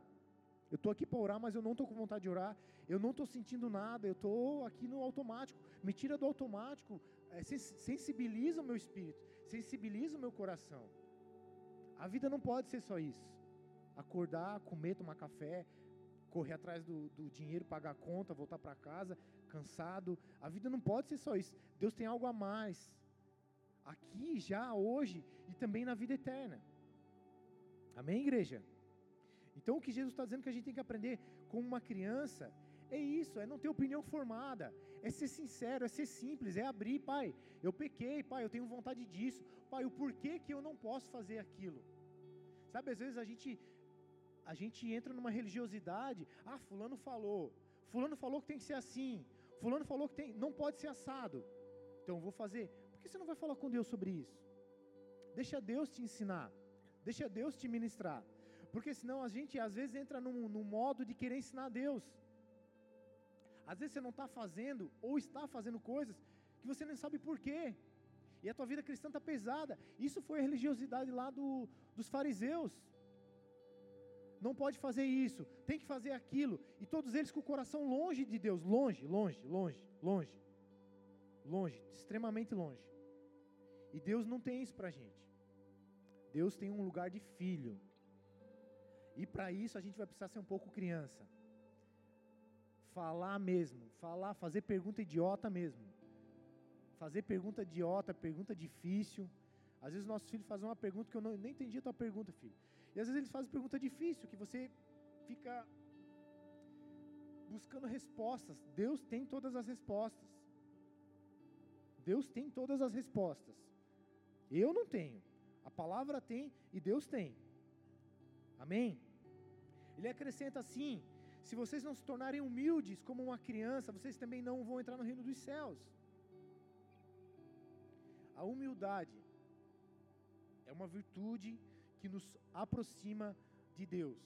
Eu estou aqui para orar, mas eu não estou com vontade de orar. Eu não estou sentindo nada. Eu estou aqui no automático. Me tira do automático. É, sensibiliza o meu espírito. Sensibiliza o meu coração. A vida não pode ser só isso. Acordar, comer, tomar café, correr atrás do, do dinheiro, pagar a conta, voltar para casa, cansado. A vida não pode ser só isso. Deus tem algo a mais. Aqui, já, hoje e também na vida eterna. Amém, igreja? Então, o que Jesus está dizendo que a gente tem que aprender como uma criança é isso, é não ter opinião formada, é ser sincero, é ser simples, é abrir, pai, eu pequei, pai, eu tenho vontade disso, pai, o porquê que eu não posso fazer aquilo. Sabe, às vezes a gente a gente entra numa religiosidade, ah, fulano falou, fulano falou que tem que ser assim, fulano falou que tem, não pode ser assado. Então eu vou fazer. Por que você não vai falar com Deus sobre isso? Deixa Deus te ensinar. Deixa Deus te ministrar. Porque senão a gente às vezes entra num, num modo de querer ensinar a Deus. Às vezes você não está fazendo ou está fazendo coisas que você nem sabe por quê. E a tua vida cristã está pesada. Isso foi a religiosidade lá do, dos fariseus. Não pode fazer isso, tem que fazer aquilo. E todos eles com o coração longe de Deus, longe, longe, longe, longe, longe, extremamente longe. E Deus não tem isso para a gente. Deus tem um lugar de filho. E para isso a gente vai precisar ser um pouco criança falar mesmo, falar, fazer pergunta idiota mesmo. Fazer pergunta idiota, pergunta difícil. Às vezes nossos filhos fazem uma pergunta que eu não, nem entendi a tua pergunta, filho. E às vezes eles fazem pergunta difícil, que você fica buscando respostas. Deus tem todas as respostas. Deus tem todas as respostas. Eu não tenho. A palavra tem e Deus tem. Amém? Ele acrescenta assim: se vocês não se tornarem humildes como uma criança, vocês também não vão entrar no reino dos céus. A humildade é uma virtude que nos aproxima de Deus.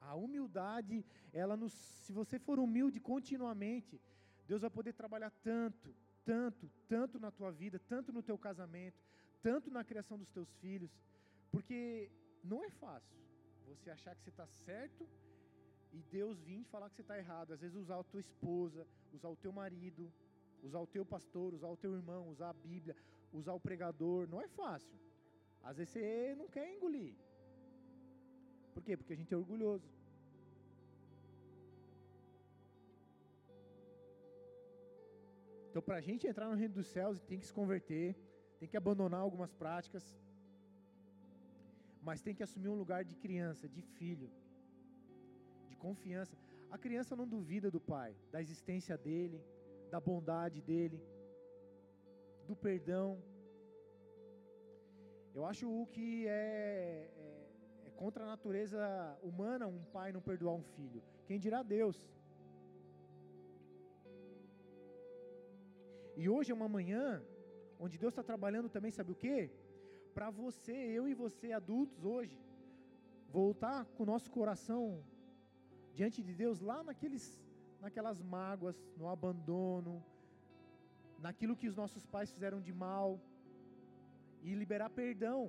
A humildade, ela nos, se você for humilde continuamente, Deus vai poder trabalhar tanto, tanto, tanto na tua vida, tanto no teu casamento, tanto na criação dos teus filhos, porque não é fácil você achar que você está certo e Deus vir falar que você está errado. Às vezes usar a tua esposa, usar o teu marido, usar o teu pastor, usar o teu irmão, usar a Bíblia, usar o pregador, não é fácil. Às vezes você não quer engolir. Por quê? Porque a gente é orgulhoso. Então, para a gente entrar no reino dos céus, tem que se converter, tem que abandonar algumas práticas, mas tem que assumir um lugar de criança, de filho confiança. A criança não duvida do pai, da existência dele, da bondade dele, do perdão. Eu acho o que é, é, é contra a natureza humana um pai não perdoar um filho. Quem dirá Deus? E hoje é uma manhã onde Deus está trabalhando também, sabe o que? Para você, eu e você, adultos, hoje, voltar com o nosso coração diante de Deus lá naqueles, naquelas mágoas, no abandono, naquilo que os nossos pais fizeram de mal e liberar perdão.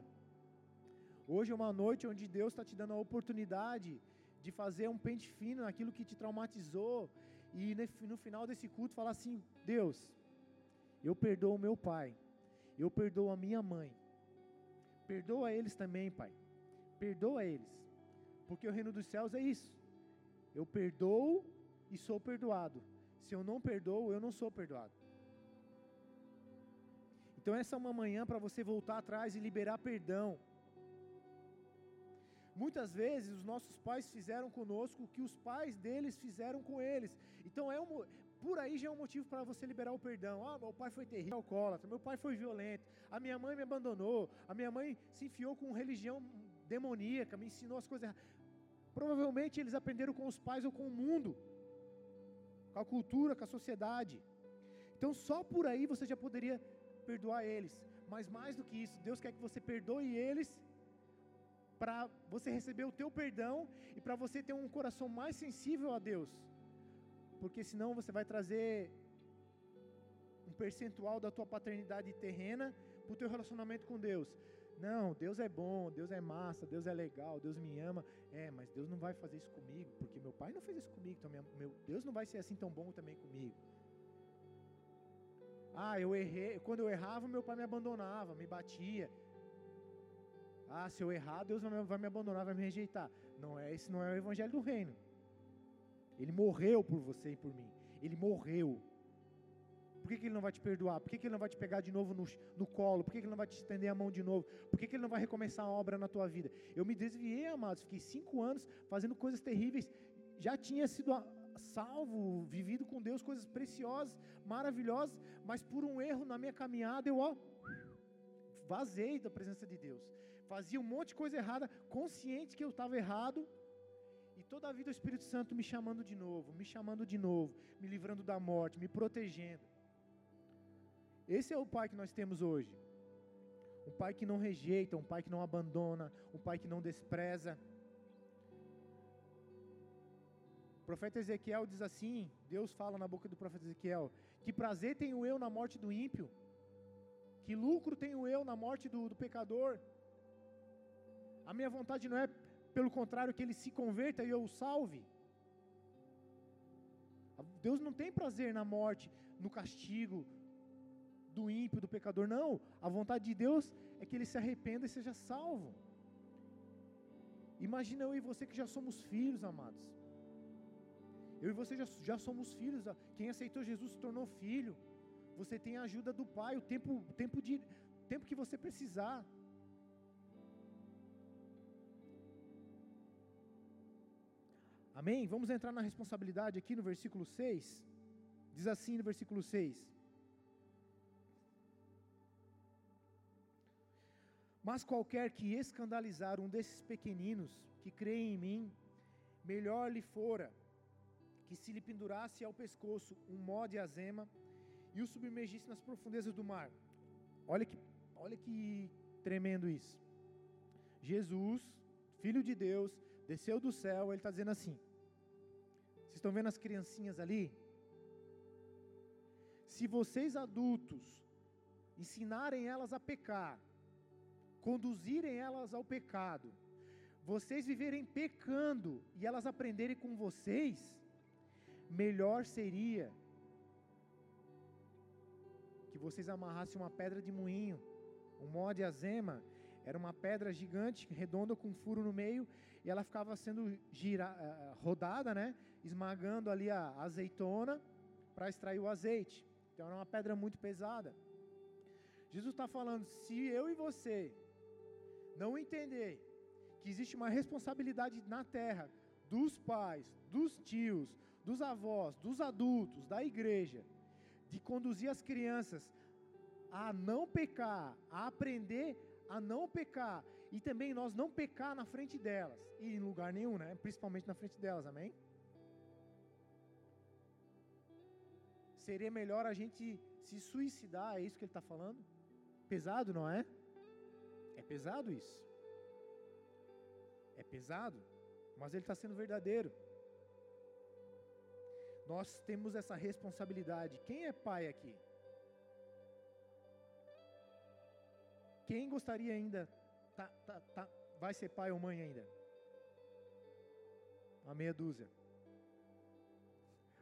Hoje é uma noite onde Deus está te dando a oportunidade de fazer um pente fino naquilo que te traumatizou e no final desse culto falar assim: Deus, eu perdoo o meu pai, eu perdoo a minha mãe, perdoa eles também, pai, perdoa eles, porque o reino dos céus é isso. Eu perdoo e sou perdoado. Se eu não perdoo, eu não sou perdoado. Então essa é uma manhã para você voltar atrás e liberar perdão. Muitas vezes os nossos pais fizeram conosco o que os pais deles fizeram com eles. Então é um, por aí já é um motivo para você liberar o perdão. Ah, meu pai foi terrível, alcoólatra, meu pai foi violento, a minha mãe me abandonou, a minha mãe se enfiou com religião demoníaca, me ensinou as coisas. Provavelmente eles aprenderam com os pais ou com o mundo, com a cultura, com a sociedade. Então só por aí você já poderia perdoar eles. Mas mais do que isso, Deus quer que você perdoe eles para você receber o teu perdão e para você ter um coração mais sensível a Deus. Porque senão você vai trazer um percentual da tua paternidade terrena para o teu relacionamento com Deus. Não, Deus é bom, Deus é massa, Deus é legal, Deus me ama. É, mas Deus não vai fazer isso comigo, porque meu pai não fez isso comigo, então meu Deus não vai ser assim tão bom também comigo. Ah, eu errei, quando eu errava, meu pai me abandonava, me batia. Ah, se eu errar, Deus vai me abandonar, vai me rejeitar. Não é, esse não é o evangelho do reino. Ele morreu por você e por mim. Ele morreu. Por que, que ele não vai te perdoar? Por que, que ele não vai te pegar de novo no, no colo? Por que, que ele não vai te estender a mão de novo? Por que, que ele não vai recomeçar a obra na tua vida? Eu me desviei, amados. Fiquei cinco anos fazendo coisas terríveis. Já tinha sido salvo, vivido com Deus, coisas preciosas, maravilhosas, mas por um erro na minha caminhada eu ó, vazei da presença de Deus. Fazia um monte de coisa errada, consciente que eu estava errado, e toda a vida o Espírito Santo me chamando de novo, me chamando de novo, me livrando da morte, me protegendo. Esse é o pai que nós temos hoje. Um pai que não rejeita, um pai que não abandona, um pai que não despreza. O profeta Ezequiel diz assim: Deus fala na boca do profeta Ezequiel: Que prazer tenho eu na morte do ímpio? Que lucro tenho eu na morte do, do pecador? A minha vontade não é, pelo contrário, que ele se converta e eu o salve. Deus não tem prazer na morte, no castigo, do ímpio, do pecador. Não. A vontade de Deus é que ele se arrependa e seja salvo. Imagina eu e você que já somos filhos, amados. Eu e você já, já somos filhos. Quem aceitou Jesus se tornou filho. Você tem a ajuda do Pai o tempo, tempo, de, tempo que você precisar. Amém? Vamos entrar na responsabilidade aqui no versículo 6. Diz assim no versículo 6. Mas qualquer que escandalizar um desses pequeninos que creem em mim, melhor lhe fora que se lhe pendurasse ao pescoço um mó de azema e o submergisse nas profundezas do mar. Olha que, olha que tremendo isso. Jesus, Filho de Deus, desceu do céu, ele está dizendo assim: Vocês estão vendo as criancinhas ali? Se vocês adultos ensinarem elas a pecar, conduzirem elas ao pecado, vocês viverem pecando e elas aprenderem com vocês, melhor seria que vocês amarrassem uma pedra de moinho, um mó de azema, era uma pedra gigante, redonda com um furo no meio, e ela ficava sendo gira, eh, rodada, né, esmagando ali a azeitona para extrair o azeite. Então era uma pedra muito pesada. Jesus está falando: se eu e você não entender que existe uma responsabilidade na terra dos pais, dos tios, dos avós, dos adultos, da igreja, de conduzir as crianças a não pecar, a aprender a não pecar e também nós não pecar na frente delas e em lugar nenhum, né? Principalmente na frente delas, amém? Seria melhor a gente se suicidar, é isso que ele está falando? Pesado, não é? Pesado isso. É pesado, mas ele está sendo verdadeiro. Nós temos essa responsabilidade. Quem é pai aqui? Quem gostaria ainda, tá, tá, tá, vai ser pai ou mãe ainda? Uma meia dúzia.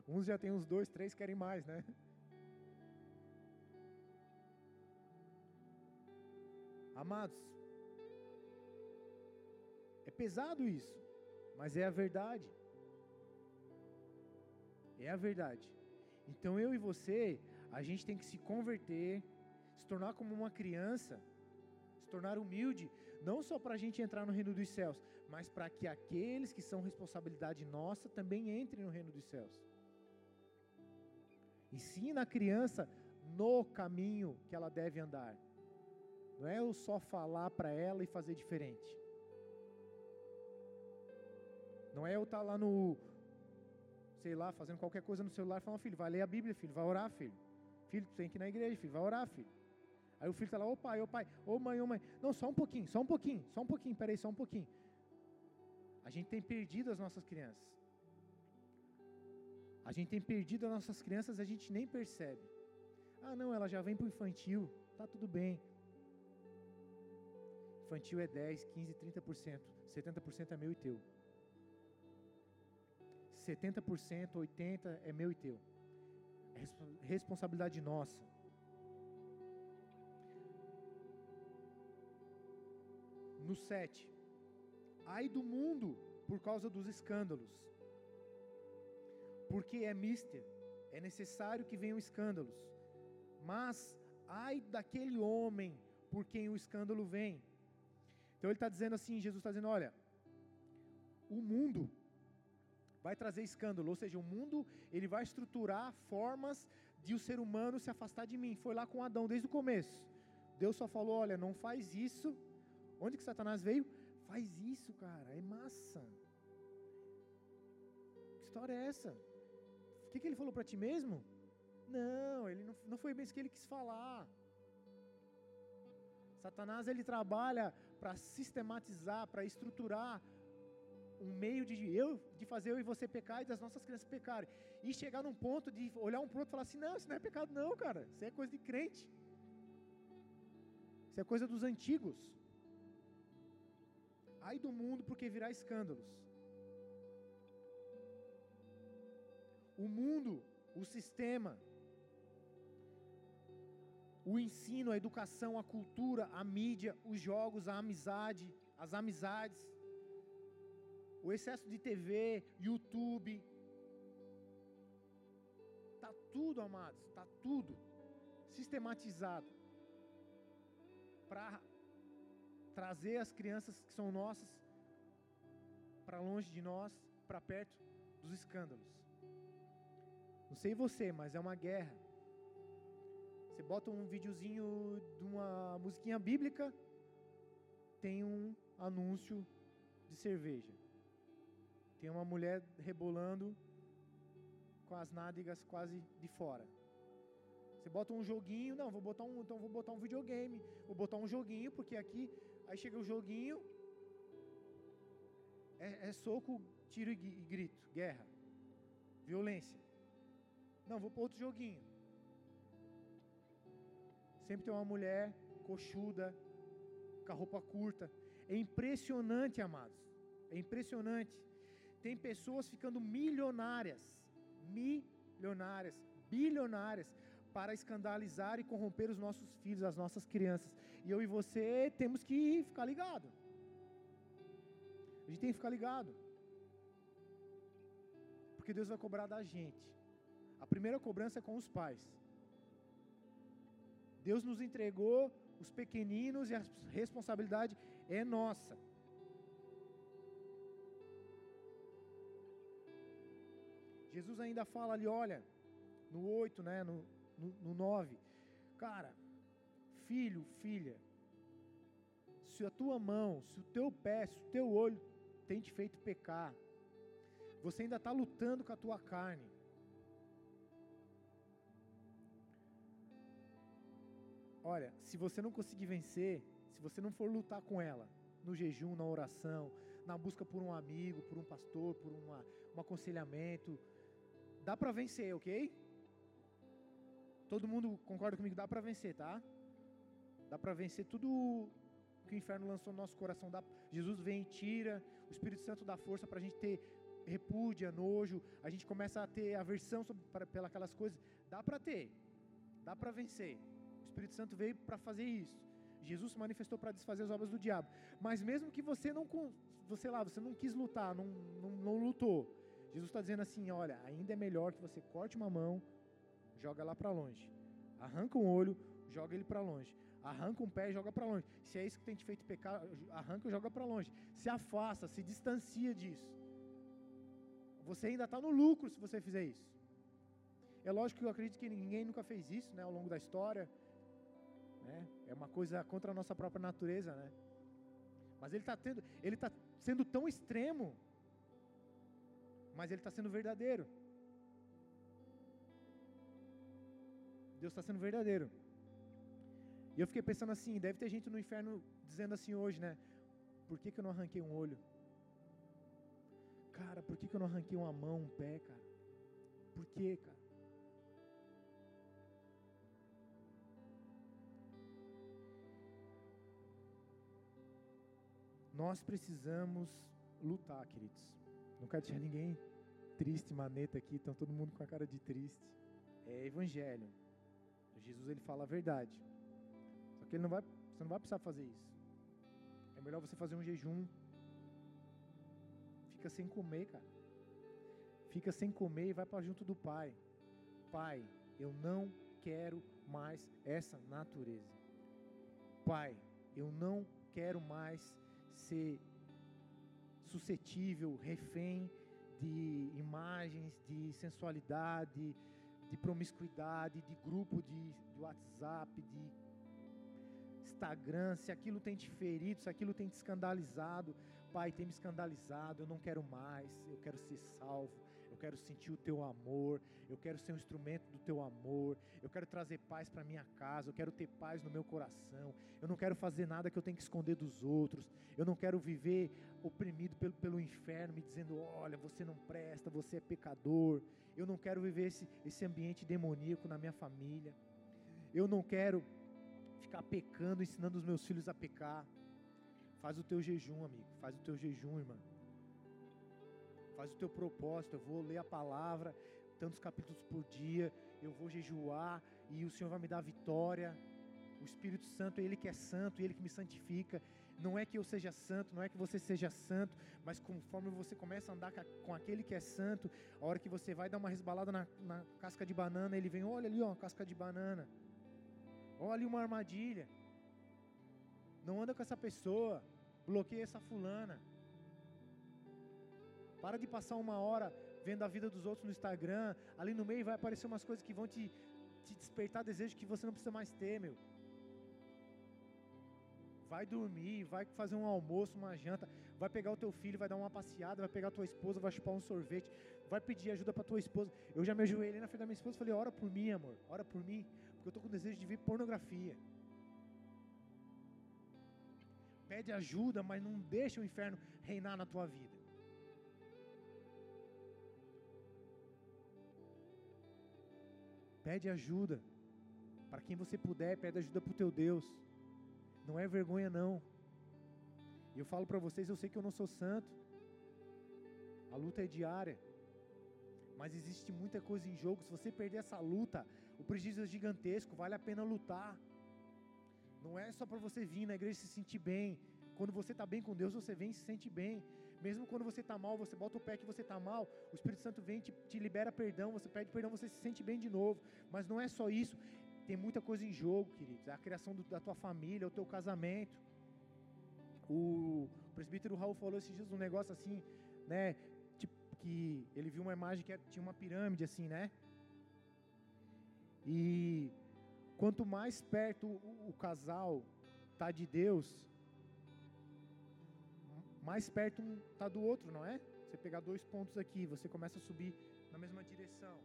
Uns já tem uns dois, três querem mais, né? Amados, pesado isso, mas é a verdade. É a verdade. Então eu e você, a gente tem que se converter, se tornar como uma criança, se tornar humilde, não só para a gente entrar no reino dos céus, mas para que aqueles que são responsabilidade nossa também entrem no reino dos céus. Ensina a criança no caminho que ela deve andar. Não é eu só falar para ela e fazer diferente. Não é eu estar tá lá no, sei lá, fazendo qualquer coisa no celular falar, filho, vai ler a Bíblia, filho, vai orar, filho. Filho, tu tem que ir na igreja, filho, vai orar, filho. Aí o filho está lá, ô pai, ô pai, ô mãe, ô mãe. Não, só um pouquinho, só um pouquinho, só um pouquinho, peraí, só um pouquinho. A gente tem perdido as nossas crianças. A gente tem perdido as nossas crianças a gente nem percebe. Ah, não, ela já vem para o infantil, tá tudo bem. Infantil é 10, 15, 30%. 70% é meu e teu. 70%, 80% é meu e teu. É responsabilidade nossa. No 7. Ai do mundo por causa dos escândalos. Porque é mister, é necessário que venham escândalos. Mas ai daquele homem por quem o escândalo vem. Então ele está dizendo assim, Jesus está dizendo, olha, o mundo vai trazer escândalo, ou seja, o mundo ele vai estruturar formas de o ser humano se afastar de mim. Foi lá com Adão desde o começo. Deus só falou, olha, não faz isso. Onde que Satanás veio? Faz isso, cara, é massa. Que história é essa? O que, que ele falou para ti mesmo? Não, ele não, não foi bem isso que ele quis falar. Satanás ele trabalha para sistematizar, para estruturar um meio de eu, de fazer eu e você pecar e das nossas crianças pecarem. E chegar num ponto de olhar um para outro e falar assim: não, isso não é pecado, não, cara. Isso é coisa de crente. Isso é coisa dos antigos. Ai do mundo, porque virá escândalos. O mundo, o sistema, o ensino, a educação, a cultura, a mídia, os jogos, a amizade, as amizades, o excesso de TV, YouTube, está tudo, amados, está tudo sistematizado para trazer as crianças que são nossas para longe de nós, para perto dos escândalos. Não sei você, mas é uma guerra. Você bota um videozinho de uma musiquinha bíblica, tem um anúncio de cerveja. Tem uma mulher rebolando com as nádegas quase de fora. Você bota um joguinho, não, vou botar um, então vou botar um videogame, vou botar um joguinho, porque aqui Aí chega o joguinho, é, é soco, tiro e, grito, guerra, violência. Não, vou para outro joguinho. Sempre tem uma mulher coxuda, com a roupa curta. É impressionante, amados. É impressionante. Tem pessoas ficando milionárias, milionárias, bilionárias, para escandalizar e corromper os nossos filhos, as nossas crianças. E eu e você temos que ficar ligado. A gente tem que ficar ligado. Porque Deus vai cobrar da gente. A primeira cobrança é com os pais. Deus nos entregou os pequeninos e a responsabilidade é nossa. Jesus ainda fala ali, olha, no 8, né, no, no, no 9. Cara, filho, filha, se a tua mão, se o teu pé, se o teu olho tem te feito pecar, você ainda está lutando com a tua carne. Olha, se você não conseguir vencer, se você não for lutar com ela, no jejum, na oração, na busca por um amigo, por um pastor, por uma, um aconselhamento, dá para vencer, ok? Todo mundo concorda comigo? Dá para vencer, tá? Dá para vencer tudo que o inferno lançou no nosso coração. Dá, Jesus vem e tira, o Espírito Santo dá força para a gente ter repúdia, nojo, a gente começa a ter aversão sobre, pra, pelas coisas. Dá para ter, dá para vencer. O Espírito Santo veio para fazer isso. Jesus se manifestou para desfazer as obras do diabo. Mas mesmo que você não, você lá, você não quis lutar, não, não, não lutou. Jesus está dizendo assim: olha, ainda é melhor que você corte uma mão joga lá para longe. Arranca um olho, joga ele para longe. Arranca um pé joga para longe. Se é isso que tem te feito pecar, arranca e joga para longe. Se afasta, se distancia disso. Você ainda está no lucro se você fizer isso. É lógico que eu acredito que ninguém nunca fez isso, né, ao longo da história. Né? É uma coisa contra a nossa própria natureza, né? Mas ele está tendo, ele está sendo tão extremo, mas ele está sendo verdadeiro. Deus está sendo verdadeiro. E eu fiquei pensando assim, deve ter gente no inferno dizendo assim hoje, né? Por que, que eu não arranquei um olho? Cara, por que, que eu não arranquei uma mão, um pé, cara? Por que, cara? Nós precisamos lutar, queridos. Quero deixar ninguém triste, maneta aqui, estão todo mundo com a cara de triste. É evangelho. Jesus ele fala a verdade. Só que ele não vai, você não vai precisar fazer isso. É melhor você fazer um jejum. Fica sem comer, cara. Fica sem comer e vai para junto do Pai. Pai, eu não quero mais essa natureza. Pai, eu não quero mais ser suscetível, refém de imagens, de sensualidade, de promiscuidade, de grupo de, de WhatsApp, de Instagram, se aquilo tem te ferido, se aquilo tem te escandalizado, Pai, tem me escandalizado, eu não quero mais, eu quero ser salvo, eu quero sentir o teu amor, eu quero ser um instrumento do teu amor, eu quero trazer paz para minha casa, eu quero ter paz no meu coração, eu não quero fazer nada que eu tenho que esconder dos outros, eu não quero viver oprimido pelo, pelo inferno, me dizendo: olha, você não presta, você é pecador, eu não quero viver esse, esse ambiente demoníaco na minha família, eu não quero ficar pecando, ensinando os meus filhos a pecar. Faz o teu jejum, amigo. Faz o teu jejum, irmã. Faz o teu propósito. Eu vou ler a palavra, tantos capítulos por dia. Eu vou jejuar e o Senhor vai me dar vitória. O Espírito Santo é Ele que é santo, Ele que me santifica. Não é que eu seja santo, não é que você seja santo, mas conforme você começa a andar com aquele que é santo, a hora que você vai dar uma resbalada na, na casca de banana, ele vem, olha ali, ó, casca de banana. Olha ali uma armadilha. Não anda com essa pessoa. Bloqueia essa fulana. Para de passar uma hora vendo a vida dos outros no Instagram. Ali no meio vai aparecer umas coisas que vão te, te despertar desejo que você não precisa mais ter, meu. Vai dormir, vai fazer um almoço, uma janta, vai pegar o teu filho, vai dar uma passeada, vai pegar a tua esposa, vai chupar um sorvete, vai pedir ajuda para tua esposa. Eu já me ajoelhei na frente da minha esposa e falei: "Ora por mim, amor, ora por mim, porque eu estou com desejo de ver pornografia". Pede ajuda, mas não deixa o inferno reinar na tua vida. Pede ajuda. Para quem você puder, pede ajuda para o teu Deus. Não é vergonha, não. E eu falo para vocês, eu sei que eu não sou santo. A luta é diária. Mas existe muita coisa em jogo. Se você perder essa luta, o prejuízo é gigantesco. Vale a pena lutar. Não é só para você vir na igreja se sentir bem. Quando você está bem com Deus, você vem e se sente bem. Mesmo quando você está mal, você bota o pé que você está mal, o Espírito Santo vem te, te libera perdão, você pede perdão, você se sente bem de novo. Mas não é só isso. Tem muita coisa em jogo, queridos. É a criação do, da tua família, o teu casamento. O presbítero Raul falou esses dias um negócio assim, né? Tipo, que ele viu uma imagem que tinha uma pirâmide assim, né? E quanto mais perto o, o casal tá de Deus, mais perto um tá do outro, não é? Você pegar dois pontos aqui, você começa a subir na mesma direção.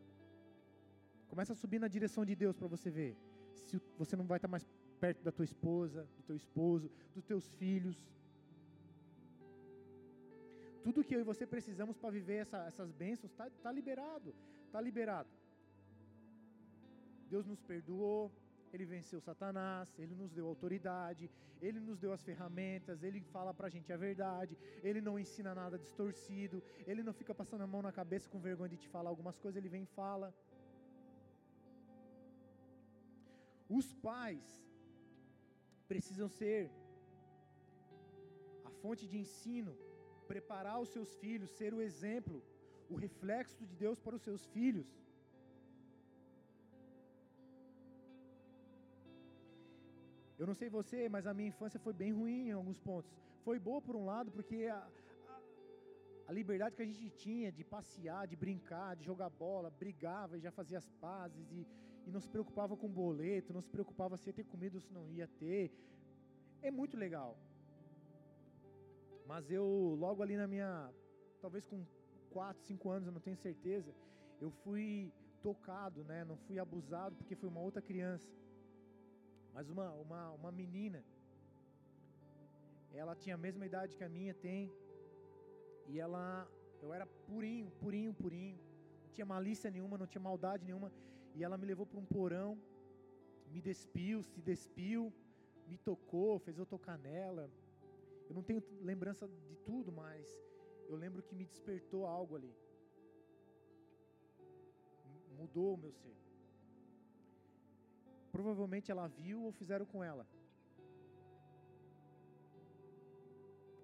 Começa a subir na direção de Deus para você ver se você não vai estar mais perto da tua esposa, do teu esposo, dos teus filhos. Tudo que eu e você precisamos para viver essa, essas bênçãos está tá liberado, está liberado. Deus nos perdoou, Ele venceu Satanás, Ele nos deu autoridade, Ele nos deu as ferramentas, Ele fala para a gente a verdade, Ele não ensina nada distorcido, Ele não fica passando a mão na cabeça com vergonha de te falar algumas coisas, Ele vem e fala. Os pais precisam ser a fonte de ensino, preparar os seus filhos, ser o exemplo, o reflexo de Deus para os seus filhos. Eu não sei você, mas a minha infância foi bem ruim em alguns pontos. Foi boa por um lado, porque a, a, a liberdade que a gente tinha de passear, de brincar, de jogar bola, brigava e já fazia as pazes e, e não se preocupava com boleto, não se preocupava se ia ter comida ou se não ia ter. É muito legal. Mas eu, logo ali na minha, talvez com 4, 5 anos, eu não tenho certeza, eu fui tocado, né? Não fui abusado porque foi uma outra criança. Mas uma, uma, uma menina, ela tinha a mesma idade que a minha tem, e ela, eu era purinho, purinho, purinho, não tinha malícia nenhuma, não tinha maldade nenhuma, e ela me levou para um porão, me despiu, se despiu, me tocou, fez eu tocar nela. Eu não tenho lembrança de tudo, mas eu lembro que me despertou algo ali. Mudou o meu ser. Provavelmente ela viu ou fizeram com ela.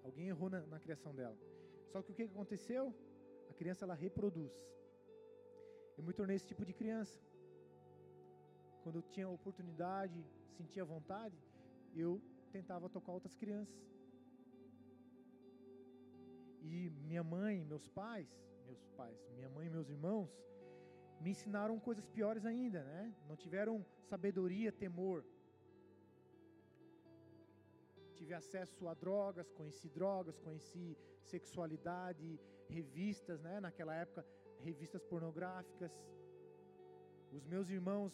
Alguém errou na, na criação dela. Só que o que aconteceu? A criança ela reproduz. Eu me tornei esse tipo de criança. Quando eu tinha oportunidade, sentia vontade, eu tentava tocar outras crianças. E minha mãe, meus pais, meus pais, minha mãe e meus irmãos me ensinaram coisas piores ainda, né? Não tiveram sabedoria, temor. Tive acesso a drogas, conheci drogas, conheci sexualidade, revistas, né? Naquela época, revistas pornográficas. Os meus irmãos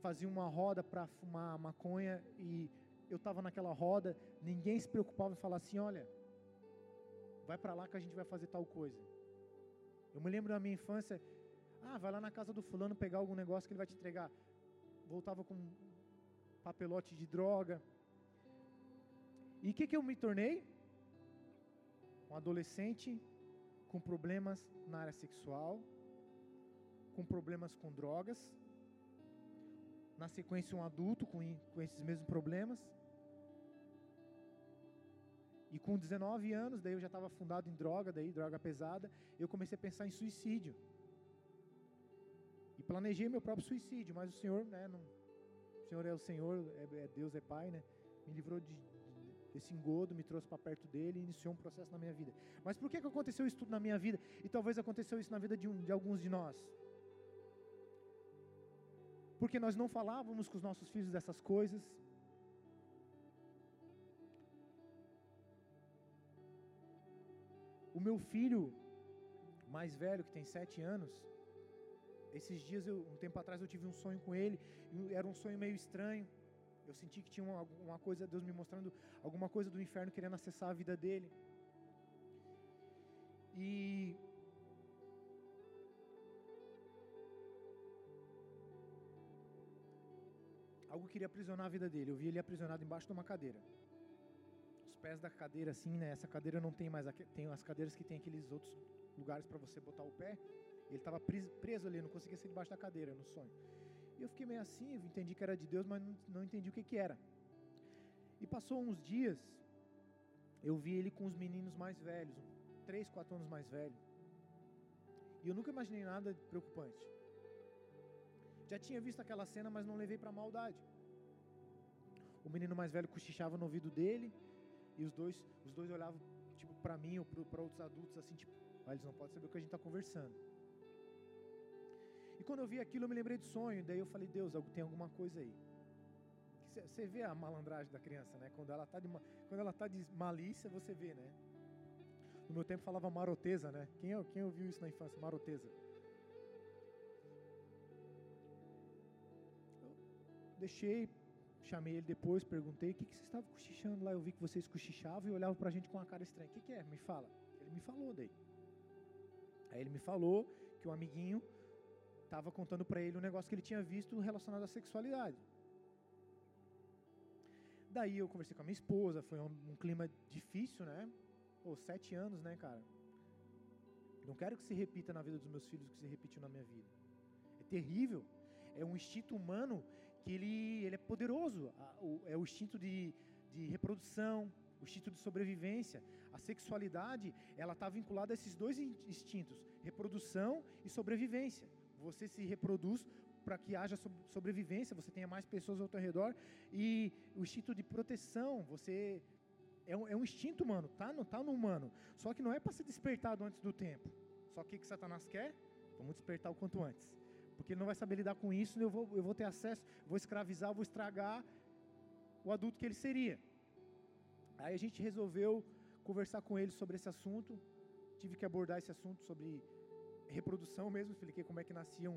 faziam uma roda para fumar maconha e eu estava naquela roda, ninguém se preocupava em falar assim, olha, vai para lá que a gente vai fazer tal coisa. Eu me lembro da minha infância, ah, vai lá na casa do fulano pegar algum negócio que ele vai te entregar. Voltava com um papelote de droga. E o que, que eu me tornei? Um adolescente com problemas na área sexual, com problemas com drogas, na sequência um adulto com, com esses mesmos problemas. E com 19 anos, daí eu já estava fundado em droga, daí droga pesada, eu comecei a pensar em suicídio. Planejei meu próprio suicídio, mas o Senhor, né, não, o Senhor é o Senhor, é, é Deus, é Pai, né? Me livrou de, desse engodo, me trouxe para perto dele e iniciou um processo na minha vida. Mas por que, que aconteceu isso tudo na minha vida? E talvez aconteceu isso na vida de, um, de alguns de nós. Porque nós não falávamos com os nossos filhos dessas coisas. O meu filho mais velho, que tem sete anos, esses dias, eu, um tempo atrás, eu tive um sonho com ele, era um sonho meio estranho. Eu senti que tinha uma, uma coisa, Deus me mostrando alguma coisa do inferno querendo acessar a vida dele. E algo queria aprisionar a vida dele. Eu vi ele aprisionado embaixo de uma cadeira. Os pés da cadeira, assim, né? Essa cadeira não tem mais. Tem as cadeiras que tem aqueles outros lugares para você botar o pé. Ele estava preso ali, não conseguia sair debaixo da cadeira no sonho. E eu fiquei meio assim, entendi que era de Deus, mas não, não entendi o que, que era. E passou uns dias, eu vi ele com os meninos mais velhos, três, quatro anos mais velho. E eu nunca imaginei nada preocupante. Já tinha visto aquela cena, mas não levei para maldade. O menino mais velho cochichava no ouvido dele e os dois, os dois olhavam tipo para mim ou para outros adultos assim, tipo, ah, eles não podem saber o que a gente está conversando. E quando eu vi aquilo, eu me lembrei de sonho. Daí eu falei, Deus, tem alguma coisa aí. Você vê a malandragem da criança, né? Quando ela está de, quando ela tá de malícia, você vê, né? No meu tempo falava maroteza, né? Quem, quem ouviu isso na infância? Maroteza. Eu deixei, chamei ele depois, perguntei: o que, que você estava cochichando lá? Eu vi que vocês cochichavam e olhavam para a gente com uma cara estranha. O que, que é? Me fala. Ele me falou daí. Aí ele me falou que um amiguinho estava contando para ele um negócio que ele tinha visto relacionado à sexualidade. Daí eu conversei com a minha esposa, foi um, um clima difícil, né? Pô, sete anos, né, cara? Não quero que se repita na vida dos meus filhos o que se repetiu na minha vida. É terrível. É um instinto humano que ele, ele é poderoso. É o instinto de, de reprodução, o instinto de sobrevivência. A sexualidade, ela está vinculada a esses dois instintos, reprodução e sobrevivência você se reproduz para que haja sobrevivência, você tenha mais pessoas ao teu redor. E o instinto de proteção, você. É um, é um instinto humano, tá no, tá no humano. Só que não é para ser despertado antes do tempo. Só que o que Satanás quer? Vamos despertar o quanto antes. Porque ele não vai saber lidar com isso, eu vou, eu vou ter acesso, vou escravizar, vou estragar o adulto que ele seria. Aí a gente resolveu conversar com ele sobre esse assunto. Tive que abordar esse assunto sobre reprodução mesmo, expliquei como é que nasciam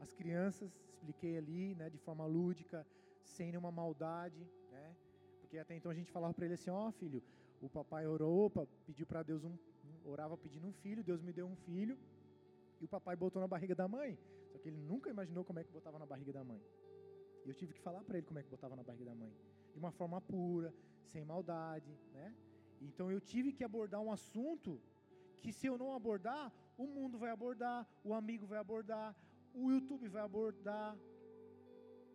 as crianças, expliquei ali, né, de forma lúdica, sem nenhuma maldade, né? Porque até então a gente falava para ele assim, ó, oh, filho, o papai orou, pediu para Deus um, orava pedindo um filho, Deus me deu um filho, e o papai botou na barriga da mãe. Só que ele nunca imaginou como é que botava na barriga da mãe. E eu tive que falar para ele como é que botava na barriga da mãe, de uma forma pura, sem maldade, né? Então eu tive que abordar um assunto que se eu não abordar, o mundo vai abordar, o amigo vai abordar, o YouTube vai abordar,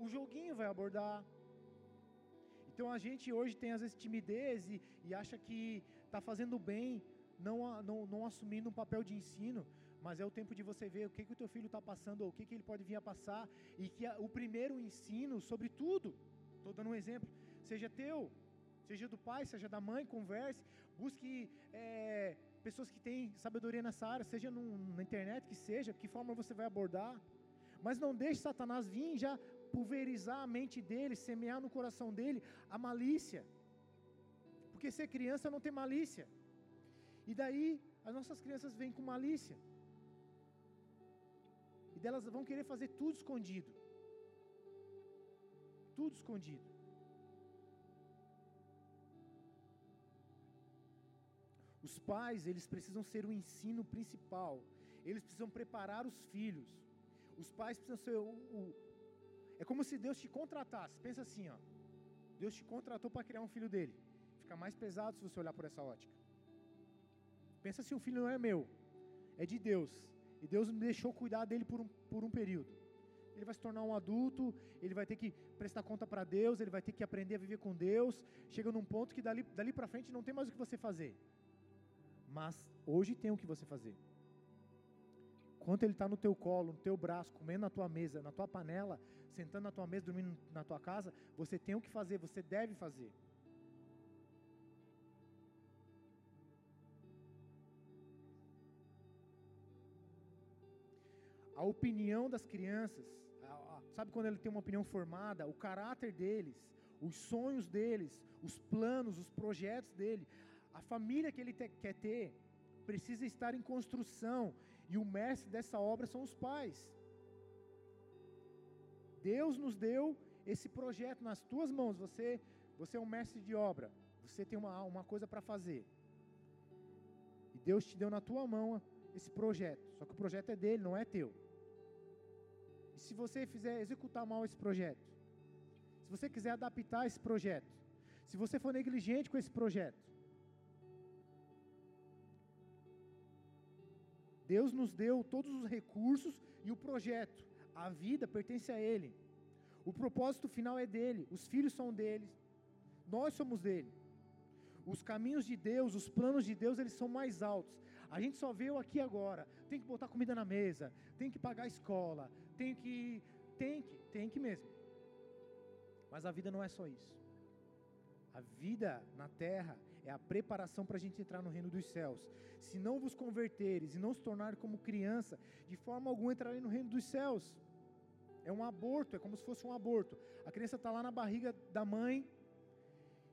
o joguinho vai abordar. Então a gente hoje tem às vezes timidez e, e acha que está fazendo bem, não, não, não assumindo um papel de ensino, mas é o tempo de você ver o que, que o teu filho está passando, ou o que, que ele pode vir a passar, e que a, o primeiro ensino sobre tudo, estou dando um exemplo, seja teu, seja do pai, seja da mãe, converse, busque é, pessoas que têm sabedoria nessa área, seja na internet, que seja, que forma você vai abordar. Mas não deixe Satanás vir já pulverizar a mente dele, semear no coração dele a malícia. Porque ser criança não tem malícia. E daí as nossas crianças vêm com malícia. E delas vão querer fazer tudo escondido. Tudo escondido. Os pais, eles precisam ser o ensino principal. Eles precisam preparar os filhos. Os pais precisam ser o, o é como se Deus te contratasse. Pensa assim, ó. Deus te contratou para criar um filho dele. Fica mais pesado se você olhar por essa ótica. Pensa se o filho não é meu, é de Deus. E Deus me deixou cuidar dele por um, por um período. Ele vai se tornar um adulto, ele vai ter que prestar conta para Deus, ele vai ter que aprender a viver com Deus. Chega num ponto que dali, dali para frente não tem mais o que você fazer. Mas hoje tem o que você fazer. Enquanto ele está no teu colo, no teu braço, comendo na tua mesa, na tua panela, sentando na tua mesa, dormindo na tua casa, você tem o que fazer, você deve fazer. A opinião das crianças, sabe quando ele tem uma opinião formada, o caráter deles, os sonhos deles, os planos, os projetos dele, a família que ele te, quer ter precisa estar em construção, e o mestre dessa obra são os pais. Deus nos deu esse projeto nas tuas mãos. Você, você é um mestre de obra. Você tem uma, uma coisa para fazer. E Deus te deu na tua mão esse projeto. Só que o projeto é dele, não é teu. E se você fizer executar mal esse projeto, se você quiser adaptar esse projeto, se você for negligente com esse projeto, Deus nos deu todos os recursos e o projeto. A vida pertence a Ele. O propósito final é dele. Os filhos são dele. Nós somos dele. Os caminhos de Deus, os planos de Deus, eles são mais altos. A gente só vê o aqui agora. Tem que botar comida na mesa, tem que pagar a escola, tem que, tem que, tem que mesmo. Mas a vida não é só isso. A vida na terra é a preparação para a gente entrar no reino dos céus. Se não vos converteres e não se tornar como criança, de forma alguma entrarei no reino dos céus. É um aborto, é como se fosse um aborto. A criança está lá na barriga da mãe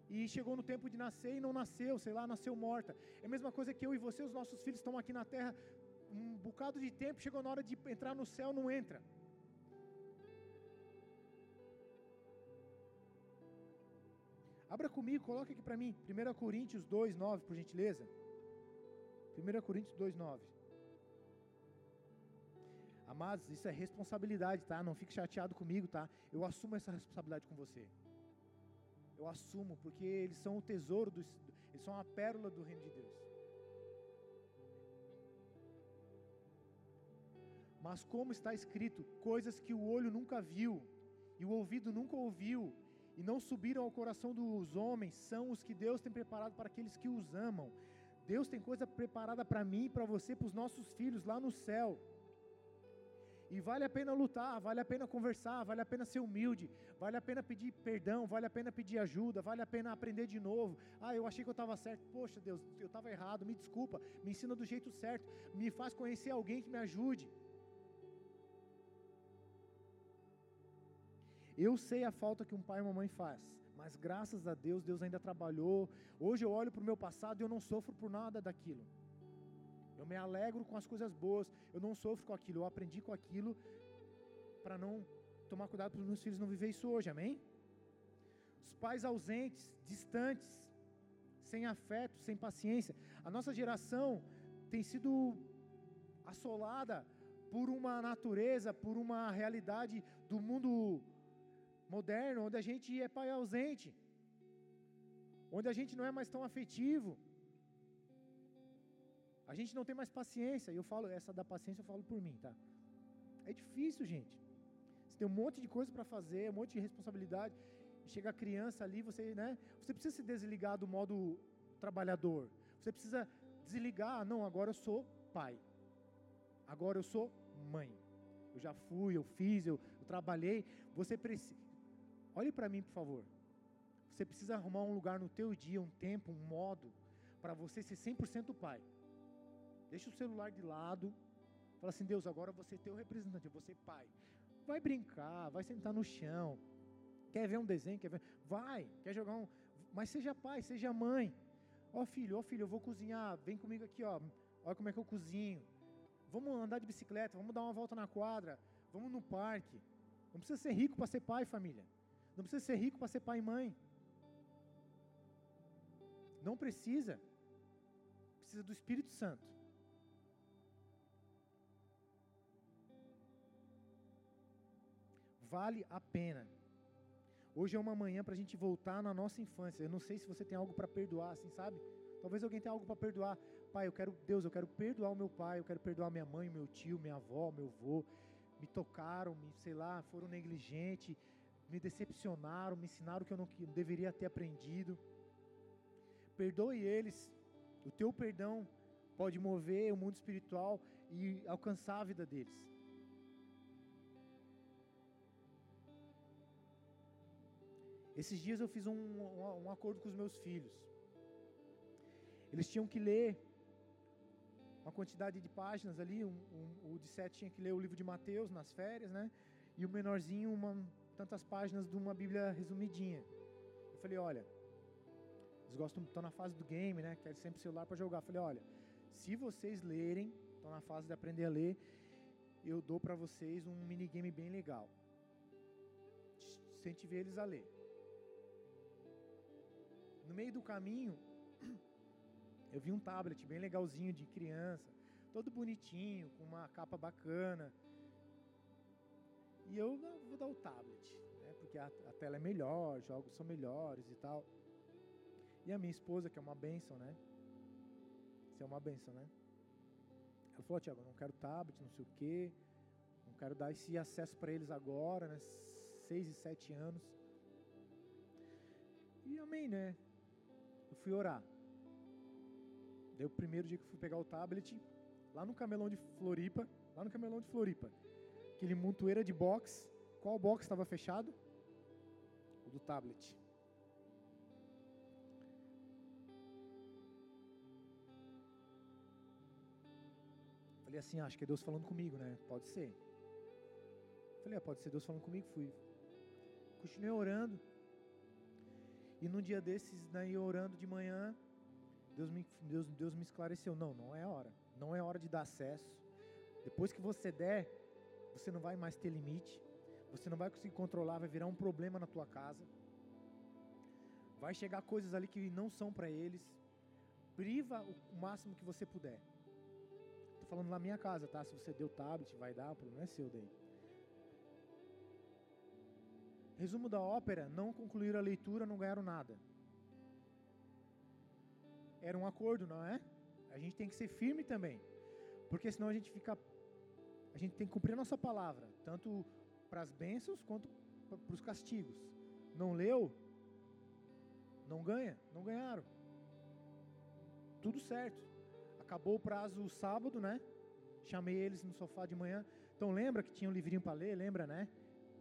e chegou no tempo de nascer e não nasceu, sei lá, nasceu morta. É a mesma coisa que eu e você, os nossos filhos estão aqui na terra um bocado de tempo, chegou na hora de entrar no céu, não entra. Abra comigo, coloque aqui para mim, 1 Coríntios 2, 9, por gentileza. 1 Coríntios 2, 9. Amados, isso é responsabilidade, tá? Não fique chateado comigo, tá? Eu assumo essa responsabilidade com você. Eu assumo, porque eles são o tesouro, do, eles são a pérola do reino de Deus. Mas como está escrito, coisas que o olho nunca viu e o ouvido nunca ouviu e não subiram ao coração dos homens são os que Deus tem preparado para aqueles que os amam. Deus tem coisa preparada para mim, para você, para os nossos filhos lá no céu. E vale a pena lutar, vale a pena conversar, vale a pena ser humilde, vale a pena pedir perdão, vale a pena pedir ajuda, vale a pena aprender de novo. Ah, eu achei que eu estava certo. Poxa, Deus, eu estava errado, me desculpa, me ensina do jeito certo, me faz conhecer alguém que me ajude. Eu sei a falta que um pai e uma mãe faz, mas graças a Deus, Deus ainda trabalhou. Hoje eu olho para o meu passado e eu não sofro por nada daquilo. Eu me alegro com as coisas boas. Eu não sofro com aquilo. Eu aprendi com aquilo para não tomar cuidado para os meus filhos não viver isso hoje. Amém? Os pais ausentes, distantes, sem afeto, sem paciência. A nossa geração tem sido assolada por uma natureza, por uma realidade do mundo moderno, onde a gente é pai ausente, onde a gente não é mais tão afetivo. A gente não tem mais paciência. E eu falo, essa da paciência eu falo por mim, tá? É difícil, gente. Você tem um monte de coisa para fazer, um monte de responsabilidade. Chega a criança ali, você, né? Você precisa se desligar do modo trabalhador. Você precisa desligar, ah, não, agora eu sou pai. Agora eu sou mãe. Eu já fui, eu fiz, eu, eu trabalhei. Você precisa Olhe para mim, por favor. Você precisa arrumar um lugar no teu dia, um tempo, um modo para você ser 100% pai. Deixa o celular de lado. Fala assim: Deus, agora você é teu representante, você é pai. Vai brincar, vai sentar no chão. Quer ver um desenho? Quer ver? Vai. Quer jogar um. Mas seja pai, seja mãe. Ó oh, filho, ó oh, filho, eu vou cozinhar. Vem comigo aqui, ó. Olha como é que eu cozinho. Vamos andar de bicicleta, vamos dar uma volta na quadra, vamos no parque. Não precisa ser rico para ser pai, família. Não precisa ser rico para ser pai e mãe. Não precisa. Precisa do Espírito Santo. vale a pena. Hoje é uma manhã para a gente voltar na nossa infância. Eu não sei se você tem algo para perdoar, assim, sabe? Talvez alguém tenha algo para perdoar. Pai, eu quero, Deus, eu quero perdoar o meu pai, eu quero perdoar minha mãe, meu tio, minha avó, meu avô. Me tocaram, me, sei lá, foram negligentes, me decepcionaram, me ensinaram que eu não deveria ter aprendido. Perdoe eles. O teu perdão pode mover o mundo espiritual e alcançar a vida deles. Esses dias eu fiz um, um, um acordo com os meus filhos. Eles tinham que ler uma quantidade de páginas ali. Um, um, o de sete tinha que ler o livro de Mateus nas férias, né? E o menorzinho, uma, tantas páginas de uma Bíblia resumidinha. Eu falei, olha, eles gostam, estão na fase do game, né? Querem sempre celular para jogar. Eu falei, olha, se vocês lerem, estão na fase de aprender a ler, eu dou para vocês um minigame bem legal. Incentive eles a ler. No meio do caminho, eu vi um tablet bem legalzinho de criança, todo bonitinho, com uma capa bacana. E eu vou dar o tablet, né, porque a, a tela é melhor, jogos são melhores e tal. E a minha esposa, que é uma benção, né? Isso é uma benção, né? Ela falou, Tiago, não quero tablet, não sei o quê, não quero dar esse acesso para eles agora, né? Seis e sete anos. E amém, né? eu fui orar. Daí o primeiro dia que eu fui pegar o tablet, lá no camelão de Floripa, lá no camelão de Floripa, aquele montoeira de box, qual box estava fechado? O do tablet. Falei assim, ah, acho que é Deus falando comigo, né? Pode ser. Falei, ah, pode ser Deus falando comigo. Fui. Continuei orando. E num dia desses, daí orando de manhã, Deus me, Deus, Deus me esclareceu: não, não é hora. Não é hora de dar acesso. Depois que você der, você não vai mais ter limite. Você não vai conseguir controlar, vai virar um problema na tua casa. Vai chegar coisas ali que não são para eles. Priva o máximo que você puder. Estou falando na minha casa, tá? Se você deu tablet, vai dar, o problema é seu daí. Resumo da ópera: não concluíram a leitura, não ganharam nada. Era um acordo, não é? A gente tem que ser firme também, porque senão a gente fica. A gente tem que cumprir a nossa palavra, tanto para as bênçãos quanto para os castigos. Não leu? Não ganha? Não ganharam. Tudo certo. Acabou o prazo sábado, né? Chamei eles no sofá de manhã. Então lembra que tinha um livrinho para ler, lembra, né?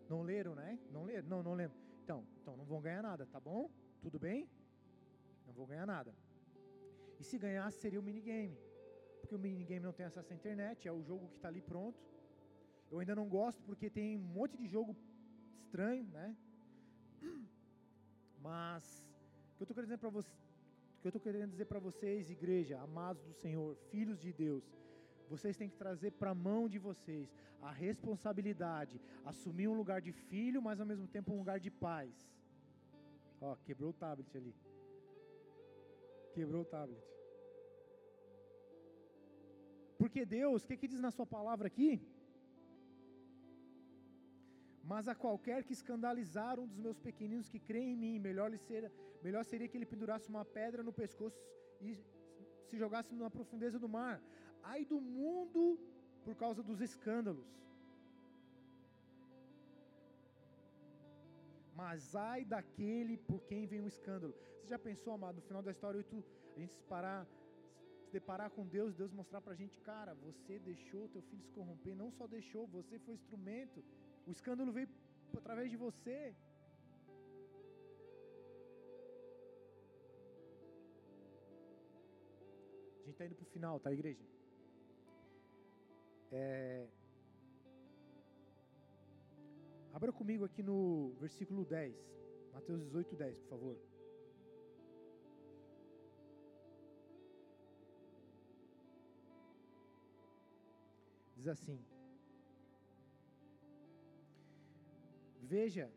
Não leram, né? Não leram? Não, não lembro. Então, então não vão ganhar nada, tá bom? Tudo bem? Não vou ganhar nada. E se ganhasse seria o minigame. Porque o minigame não tem acesso à internet, é o jogo que está ali pronto. Eu ainda não gosto porque tem um monte de jogo estranho, né? Mas o que eu estou querendo dizer para vocês, que eu estou querendo dizer para vocês, igreja, amados do Senhor, filhos de Deus, vocês têm que trazer para a mão de vocês a responsabilidade, assumir um lugar de filho, mas ao mesmo tempo um lugar de paz. Ó, quebrou o tablet ali. Quebrou o tablet. Porque Deus, o que, que diz na sua palavra aqui? Mas a qualquer que escandalizar um dos meus pequeninos que creem em mim, melhor, lhe ser, melhor seria que ele pendurasse uma pedra no pescoço e se jogasse na profundeza do mar. Ai do mundo por causa dos escândalos. Mas ai daquele por quem vem o escândalo. Você já pensou, amado, no final da história, tu, a gente se parar, se deparar com Deus, Deus mostrar pra gente, cara, você deixou teu filho se corromper, não só deixou, você foi instrumento o escândalo veio através de você. A gente está indo para o final, tá, igreja? É... Abra comigo aqui no versículo 10, Mateus 18, 10, por favor. Diz assim: Veja,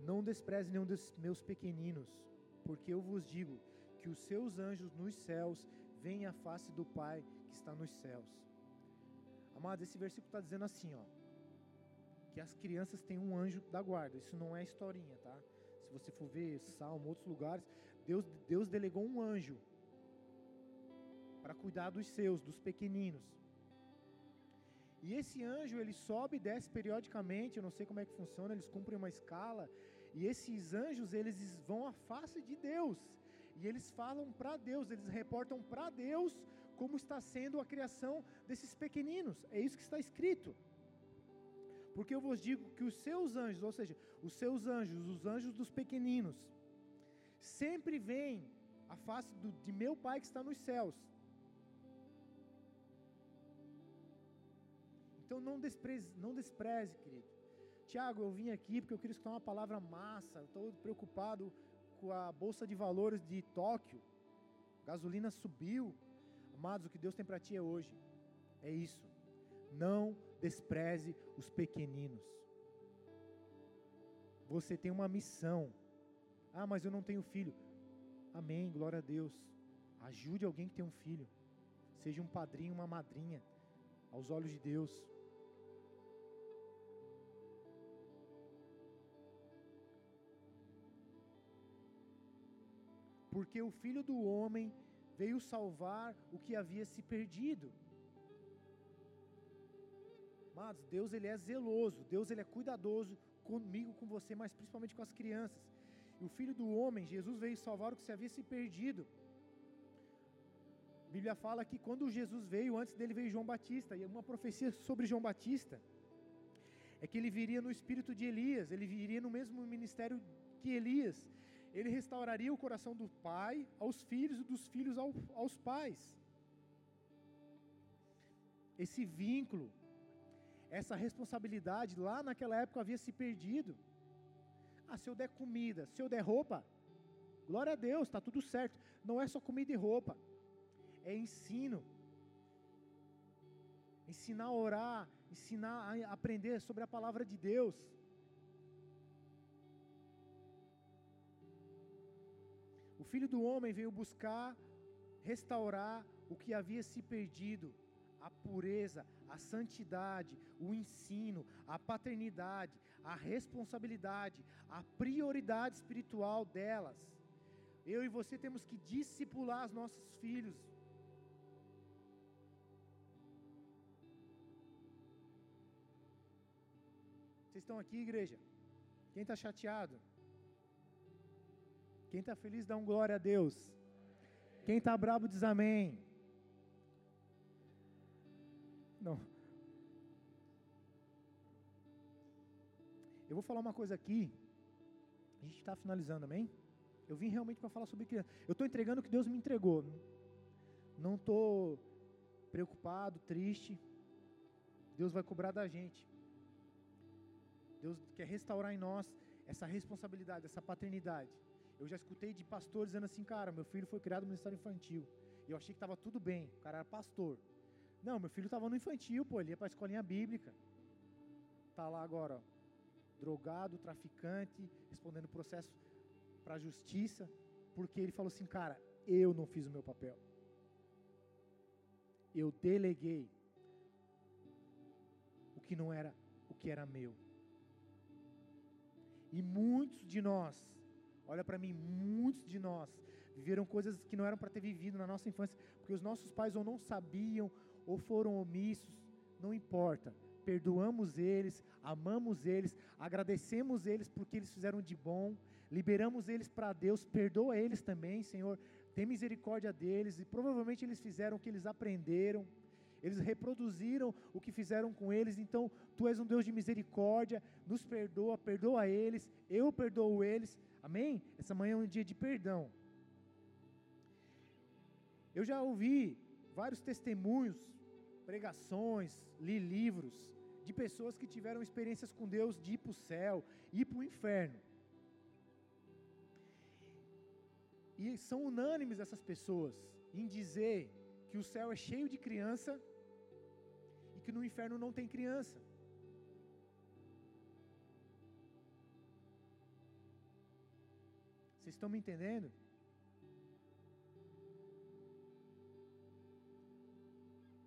não despreze nenhum dos meus pequeninos, porque eu vos digo que os seus anjos nos céus veem a face do Pai que está nos céus. Amados, esse versículo está dizendo assim, ó, que as crianças têm um anjo da guarda. Isso não é historinha, tá? Se você for ver Salmo, outros lugares, Deus, Deus delegou um anjo para cuidar dos seus, dos pequeninos. E esse anjo, ele sobe e desce periodicamente, eu não sei como é que funciona, eles cumprem uma escala, e esses anjos, eles vão à face de Deus, e eles falam para Deus, eles reportam para Deus como está sendo a criação desses pequeninos, é isso que está escrito. Porque eu vos digo que os seus anjos, ou seja, os seus anjos, os anjos dos pequeninos, sempre vêm à face do, de meu Pai que está nos céus. Então não despreze, não despreze, querido. Tiago, eu vim aqui porque eu queria escutar uma palavra massa. Estou preocupado com a bolsa de valores de Tóquio. Gasolina subiu. Amados, o que Deus tem para ti é hoje. É isso. Não despreze os pequeninos. Você tem uma missão. Ah, mas eu não tenho filho. Amém, glória a Deus. Ajude alguém que tem um filho. Seja um padrinho, uma madrinha, aos olhos de Deus. Porque o filho do homem veio salvar o que havia se perdido. Mas Deus ele é zeloso, Deus ele é cuidadoso comigo, com você, mas principalmente com as crianças. E o filho do homem, Jesus veio salvar o que se havia se perdido. A Bíblia fala que quando Jesus veio, antes dele veio João Batista, e uma profecia sobre João Batista é que ele viria no espírito de Elias, ele viria no mesmo ministério que Elias, ele restauraria o coração do pai aos filhos e dos filhos ao, aos pais. Esse vínculo, essa responsabilidade lá naquela época havia se perdido. Ah, se eu der comida, se eu der roupa, glória a Deus, está tudo certo. Não é só comida e roupa, é ensino. Ensinar a orar, ensinar a aprender sobre a palavra de Deus. Filho do homem veio buscar restaurar o que havia se perdido, a pureza, a santidade, o ensino, a paternidade, a responsabilidade, a prioridade espiritual delas. Eu e você temos que discipular os nossos filhos. Vocês estão aqui, igreja? Quem está chateado? Quem está feliz dá um glória a Deus. Quem está bravo diz amém. Não. Eu vou falar uma coisa aqui. A gente está finalizando, amém? Eu vim realmente para falar sobre criança. Eu estou entregando o que Deus me entregou. Não estou preocupado, triste. Deus vai cobrar da gente. Deus quer restaurar em nós essa responsabilidade, essa paternidade. Eu já escutei de pastores dizendo assim, cara, meu filho foi criado no ministério infantil. E eu achei que estava tudo bem, o cara era pastor. Não, meu filho estava no infantil, pô, ele ia para a escolinha bíblica. Tá lá agora, ó, drogado, traficante, respondendo processo para a justiça, porque ele falou assim, cara, eu não fiz o meu papel. Eu deleguei o que não era o que era meu. E muitos de nós, olha para mim, muitos de nós viveram coisas que não eram para ter vivido na nossa infância, porque os nossos pais ou não sabiam ou foram omissos, não importa. Perdoamos eles, amamos eles, agradecemos eles porque eles fizeram de bom, liberamos eles para Deus, perdoa eles também, Senhor, tem misericórdia deles, e provavelmente eles fizeram o que eles aprenderam, eles reproduziram o que fizeram com eles, então Tu és um Deus de misericórdia, nos perdoa, perdoa eles, eu perdoo eles, amém? Essa manhã é um dia de perdão. Eu já ouvi vários testemunhos, pregações, li livros de pessoas que tiveram experiências com Deus de ir para o céu, ir para o inferno. E são unânimes essas pessoas em dizer que o céu é cheio de criança e que no inferno não tem criança. Vocês estão me entendendo?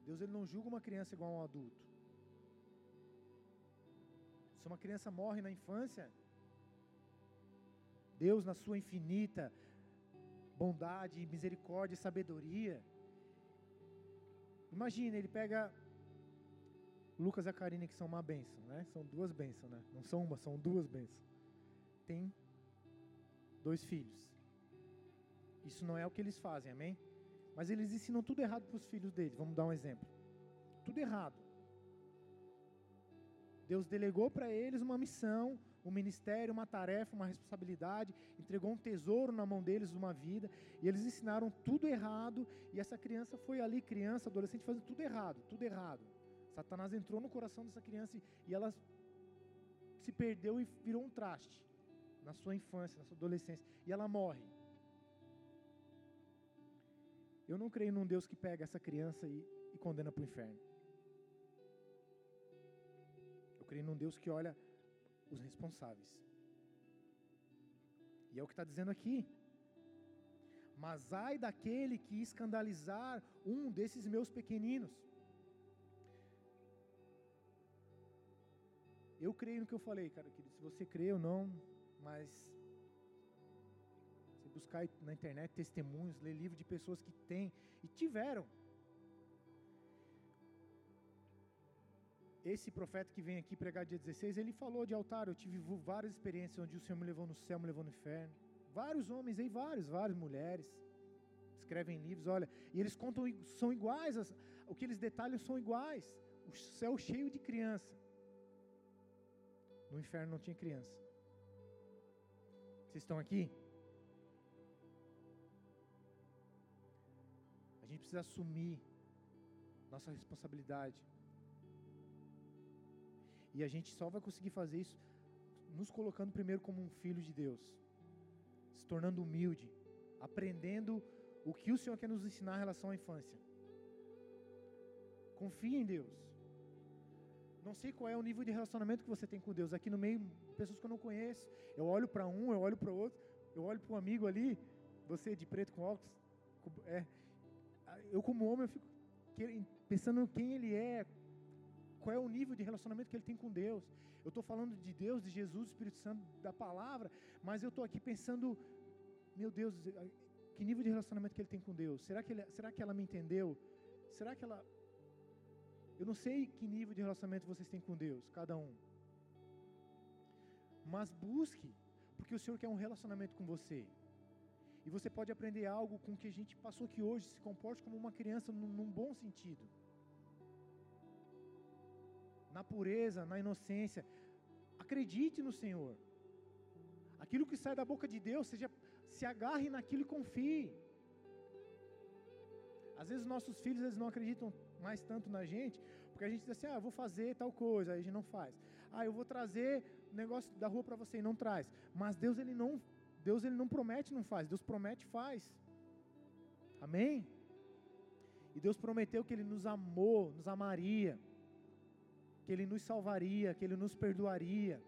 Deus ele não julga uma criança igual a um adulto. Se uma criança morre na infância, Deus, na sua infinita bondade, misericórdia e sabedoria, imagina, ele pega Lucas e a Karine, que são uma bênção, né? São duas bênçãos, né? Não são uma, são duas bênçãos. Tem dois filhos. Isso não é o que eles fazem, amém? Mas eles ensinam tudo errado para os filhos deles. Vamos dar um exemplo. Tudo errado. Deus delegou para eles uma missão, um ministério, uma tarefa, uma responsabilidade, entregou um tesouro na mão deles, uma vida, e eles ensinaram tudo errado, e essa criança foi ali, criança, adolescente, fazendo tudo errado, tudo errado. Satanás entrou no coração dessa criança e ela se perdeu e virou um traste na sua infância, na sua adolescência, e ela morre. Eu não creio num Deus que pega essa criança e, e condena para o inferno. Eu creio num Deus que olha os responsáveis. E é o que está dizendo aqui. Mas ai daquele que escandalizar um desses meus pequeninos. Eu creio no que eu falei, cara, querido. Se você crê ou não, mas você buscar na internet testemunhos, ler livros de pessoas que têm e tiveram. Esse profeta que vem aqui pregar dia 16, ele falou de altar. Eu tive várias experiências onde o Senhor me levou no céu, me levou no inferno. Vários homens aí, vários, várias mulheres. Escrevem livros, olha, e eles contam, são iguais, as, o que eles detalham são iguais. O céu cheio de criança. No inferno não tinha criança. Vocês estão aqui? A gente precisa assumir nossa responsabilidade. E a gente só vai conseguir fazer isso nos colocando primeiro como um filho de Deus, se tornando humilde, aprendendo o que o Senhor quer nos ensinar em relação à infância. Confie em Deus. Não sei qual é o nível de relacionamento que você tem com Deus. Aqui no meio, pessoas que eu não conheço. Eu olho para um, eu olho para o outro. Eu olho para um amigo ali, você de preto com óculos. É, eu, como homem, eu fico pensando quem ele é, qual é o nível de relacionamento que ele tem com Deus. Eu estou falando de Deus, de Jesus, do Espírito Santo, da palavra, mas eu estou aqui pensando, meu Deus, que nível de relacionamento que ele tem com Deus? Será que, ele, será que ela me entendeu? Será que ela eu não sei que nível de relacionamento vocês têm com Deus, cada um. Mas busque, porque o Senhor quer um relacionamento com você. E você pode aprender algo com que a gente passou aqui hoje, se comporte como uma criança num, num bom sentido. Na pureza, na inocência. Acredite no Senhor. Aquilo que sai da boca de Deus, seja se agarre naquilo e confie. Às vezes nossos filhos eles não acreditam mais tanto na gente, porque a gente diz assim: "Ah, eu vou fazer tal coisa", aí a gente não faz. "Ah, eu vou trazer negócio da rua para você e não traz". Mas Deus ele não Deus ele não promete, não faz. Deus promete, faz. Amém? E Deus prometeu que ele nos amou, nos amaria, que ele nos salvaria, que ele nos perdoaria,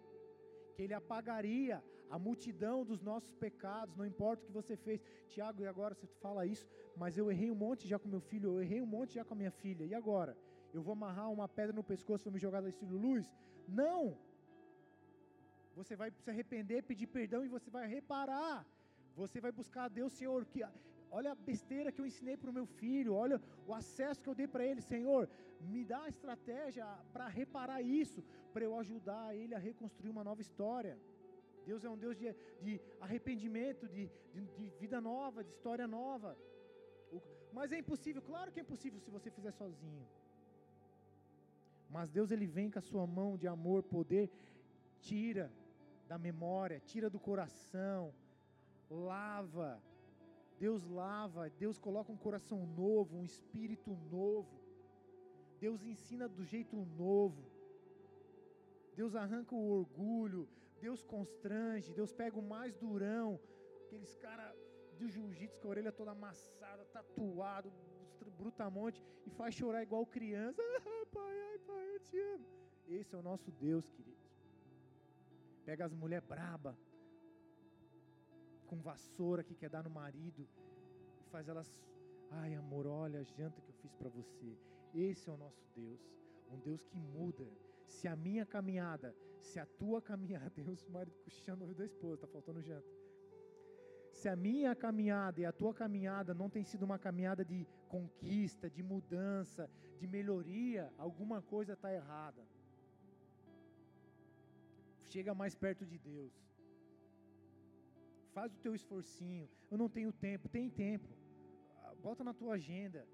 que ele apagaria a multidão dos nossos pecados, não importa o que você fez. Tiago, e agora você fala isso, mas eu errei um monte já com meu filho, eu errei um monte já com a minha filha, e agora? Eu vou amarrar uma pedra no pescoço vou me jogar da estilo luz? Não! Você vai se arrepender, pedir perdão e você vai reparar. Você vai buscar a Deus, Senhor, que olha a besteira que eu ensinei para o meu filho, olha o acesso que eu dei para ele, Senhor, me dá a estratégia para reparar isso, para eu ajudar ele a reconstruir uma nova história. Deus é um Deus de, de arrependimento, de, de, de, vida nova, de história nova. Mas é impossível, claro que é impossível se você fizer sozinho. Mas Deus ele vem com a sua mão de amor, poder, tira da memória, tira do coração, lava. Deus lava, Deus coloca um coração novo, um espírito novo. Deus ensina do jeito novo. Deus arranca o orgulho, Deus constrange, Deus pega o mais durão, aqueles caras do jiu-jitsu com a orelha toda amassada, tatuado, brutamonte, e faz chorar igual criança. Ah, pai, ai, pai, eu te amo. Esse é o nosso Deus, queridos. Pega as mulheres braba, com vassoura que quer dar no marido, e faz elas, ai amor, olha a janta que eu fiz para você. Esse é o nosso Deus, um Deus que muda. Se a minha caminhada se a tua caminhada, Deus, o marido cochichando da esposa, está faltando janta. Se a minha caminhada e a tua caminhada não tem sido uma caminhada de conquista, de mudança, de melhoria, alguma coisa está errada. Chega mais perto de Deus. Faz o teu esforcinho. Eu não tenho tempo. Tem tempo. Bota na tua agenda.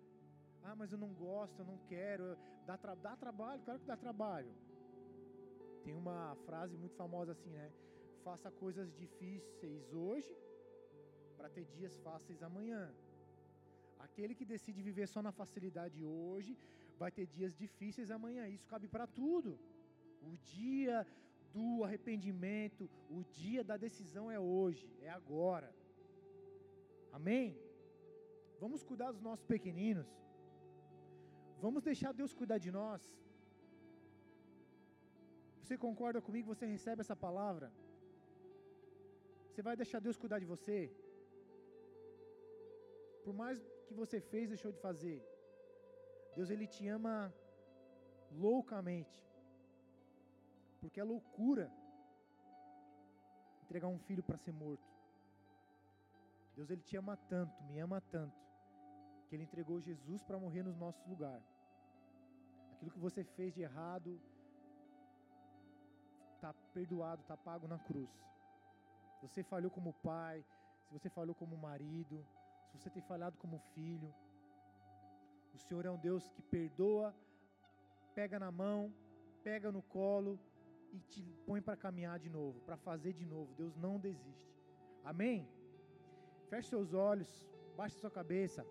Ah, mas eu não gosto, eu não quero. Dá, tra dá trabalho, claro que dá trabalho. Tem uma frase muito famosa assim, né? Faça coisas difíceis hoje para ter dias fáceis amanhã. Aquele que decide viver só na facilidade hoje vai ter dias difíceis amanhã. Isso cabe para tudo. O dia do arrependimento, o dia da decisão é hoje, é agora. Amém? Vamos cuidar dos nossos pequeninos. Vamos deixar Deus cuidar de nós. Você concorda comigo? Você recebe essa palavra? Você vai deixar Deus cuidar de você? Por mais que você fez, deixou de fazer. Deus ele te ama loucamente. Porque é loucura entregar um filho para ser morto. Deus ele te ama tanto, me ama tanto, que ele entregou Jesus para morrer no nosso lugar. Aquilo que você fez de errado, perdoado, está pago na cruz. Se você falhou como pai, se você falhou como marido, se você tem falhado como filho, o Senhor é um Deus que perdoa, pega na mão, pega no colo e te põe para caminhar de novo, para fazer de novo. Deus não desiste. Amém? Feche seus olhos, baixe sua cabeça.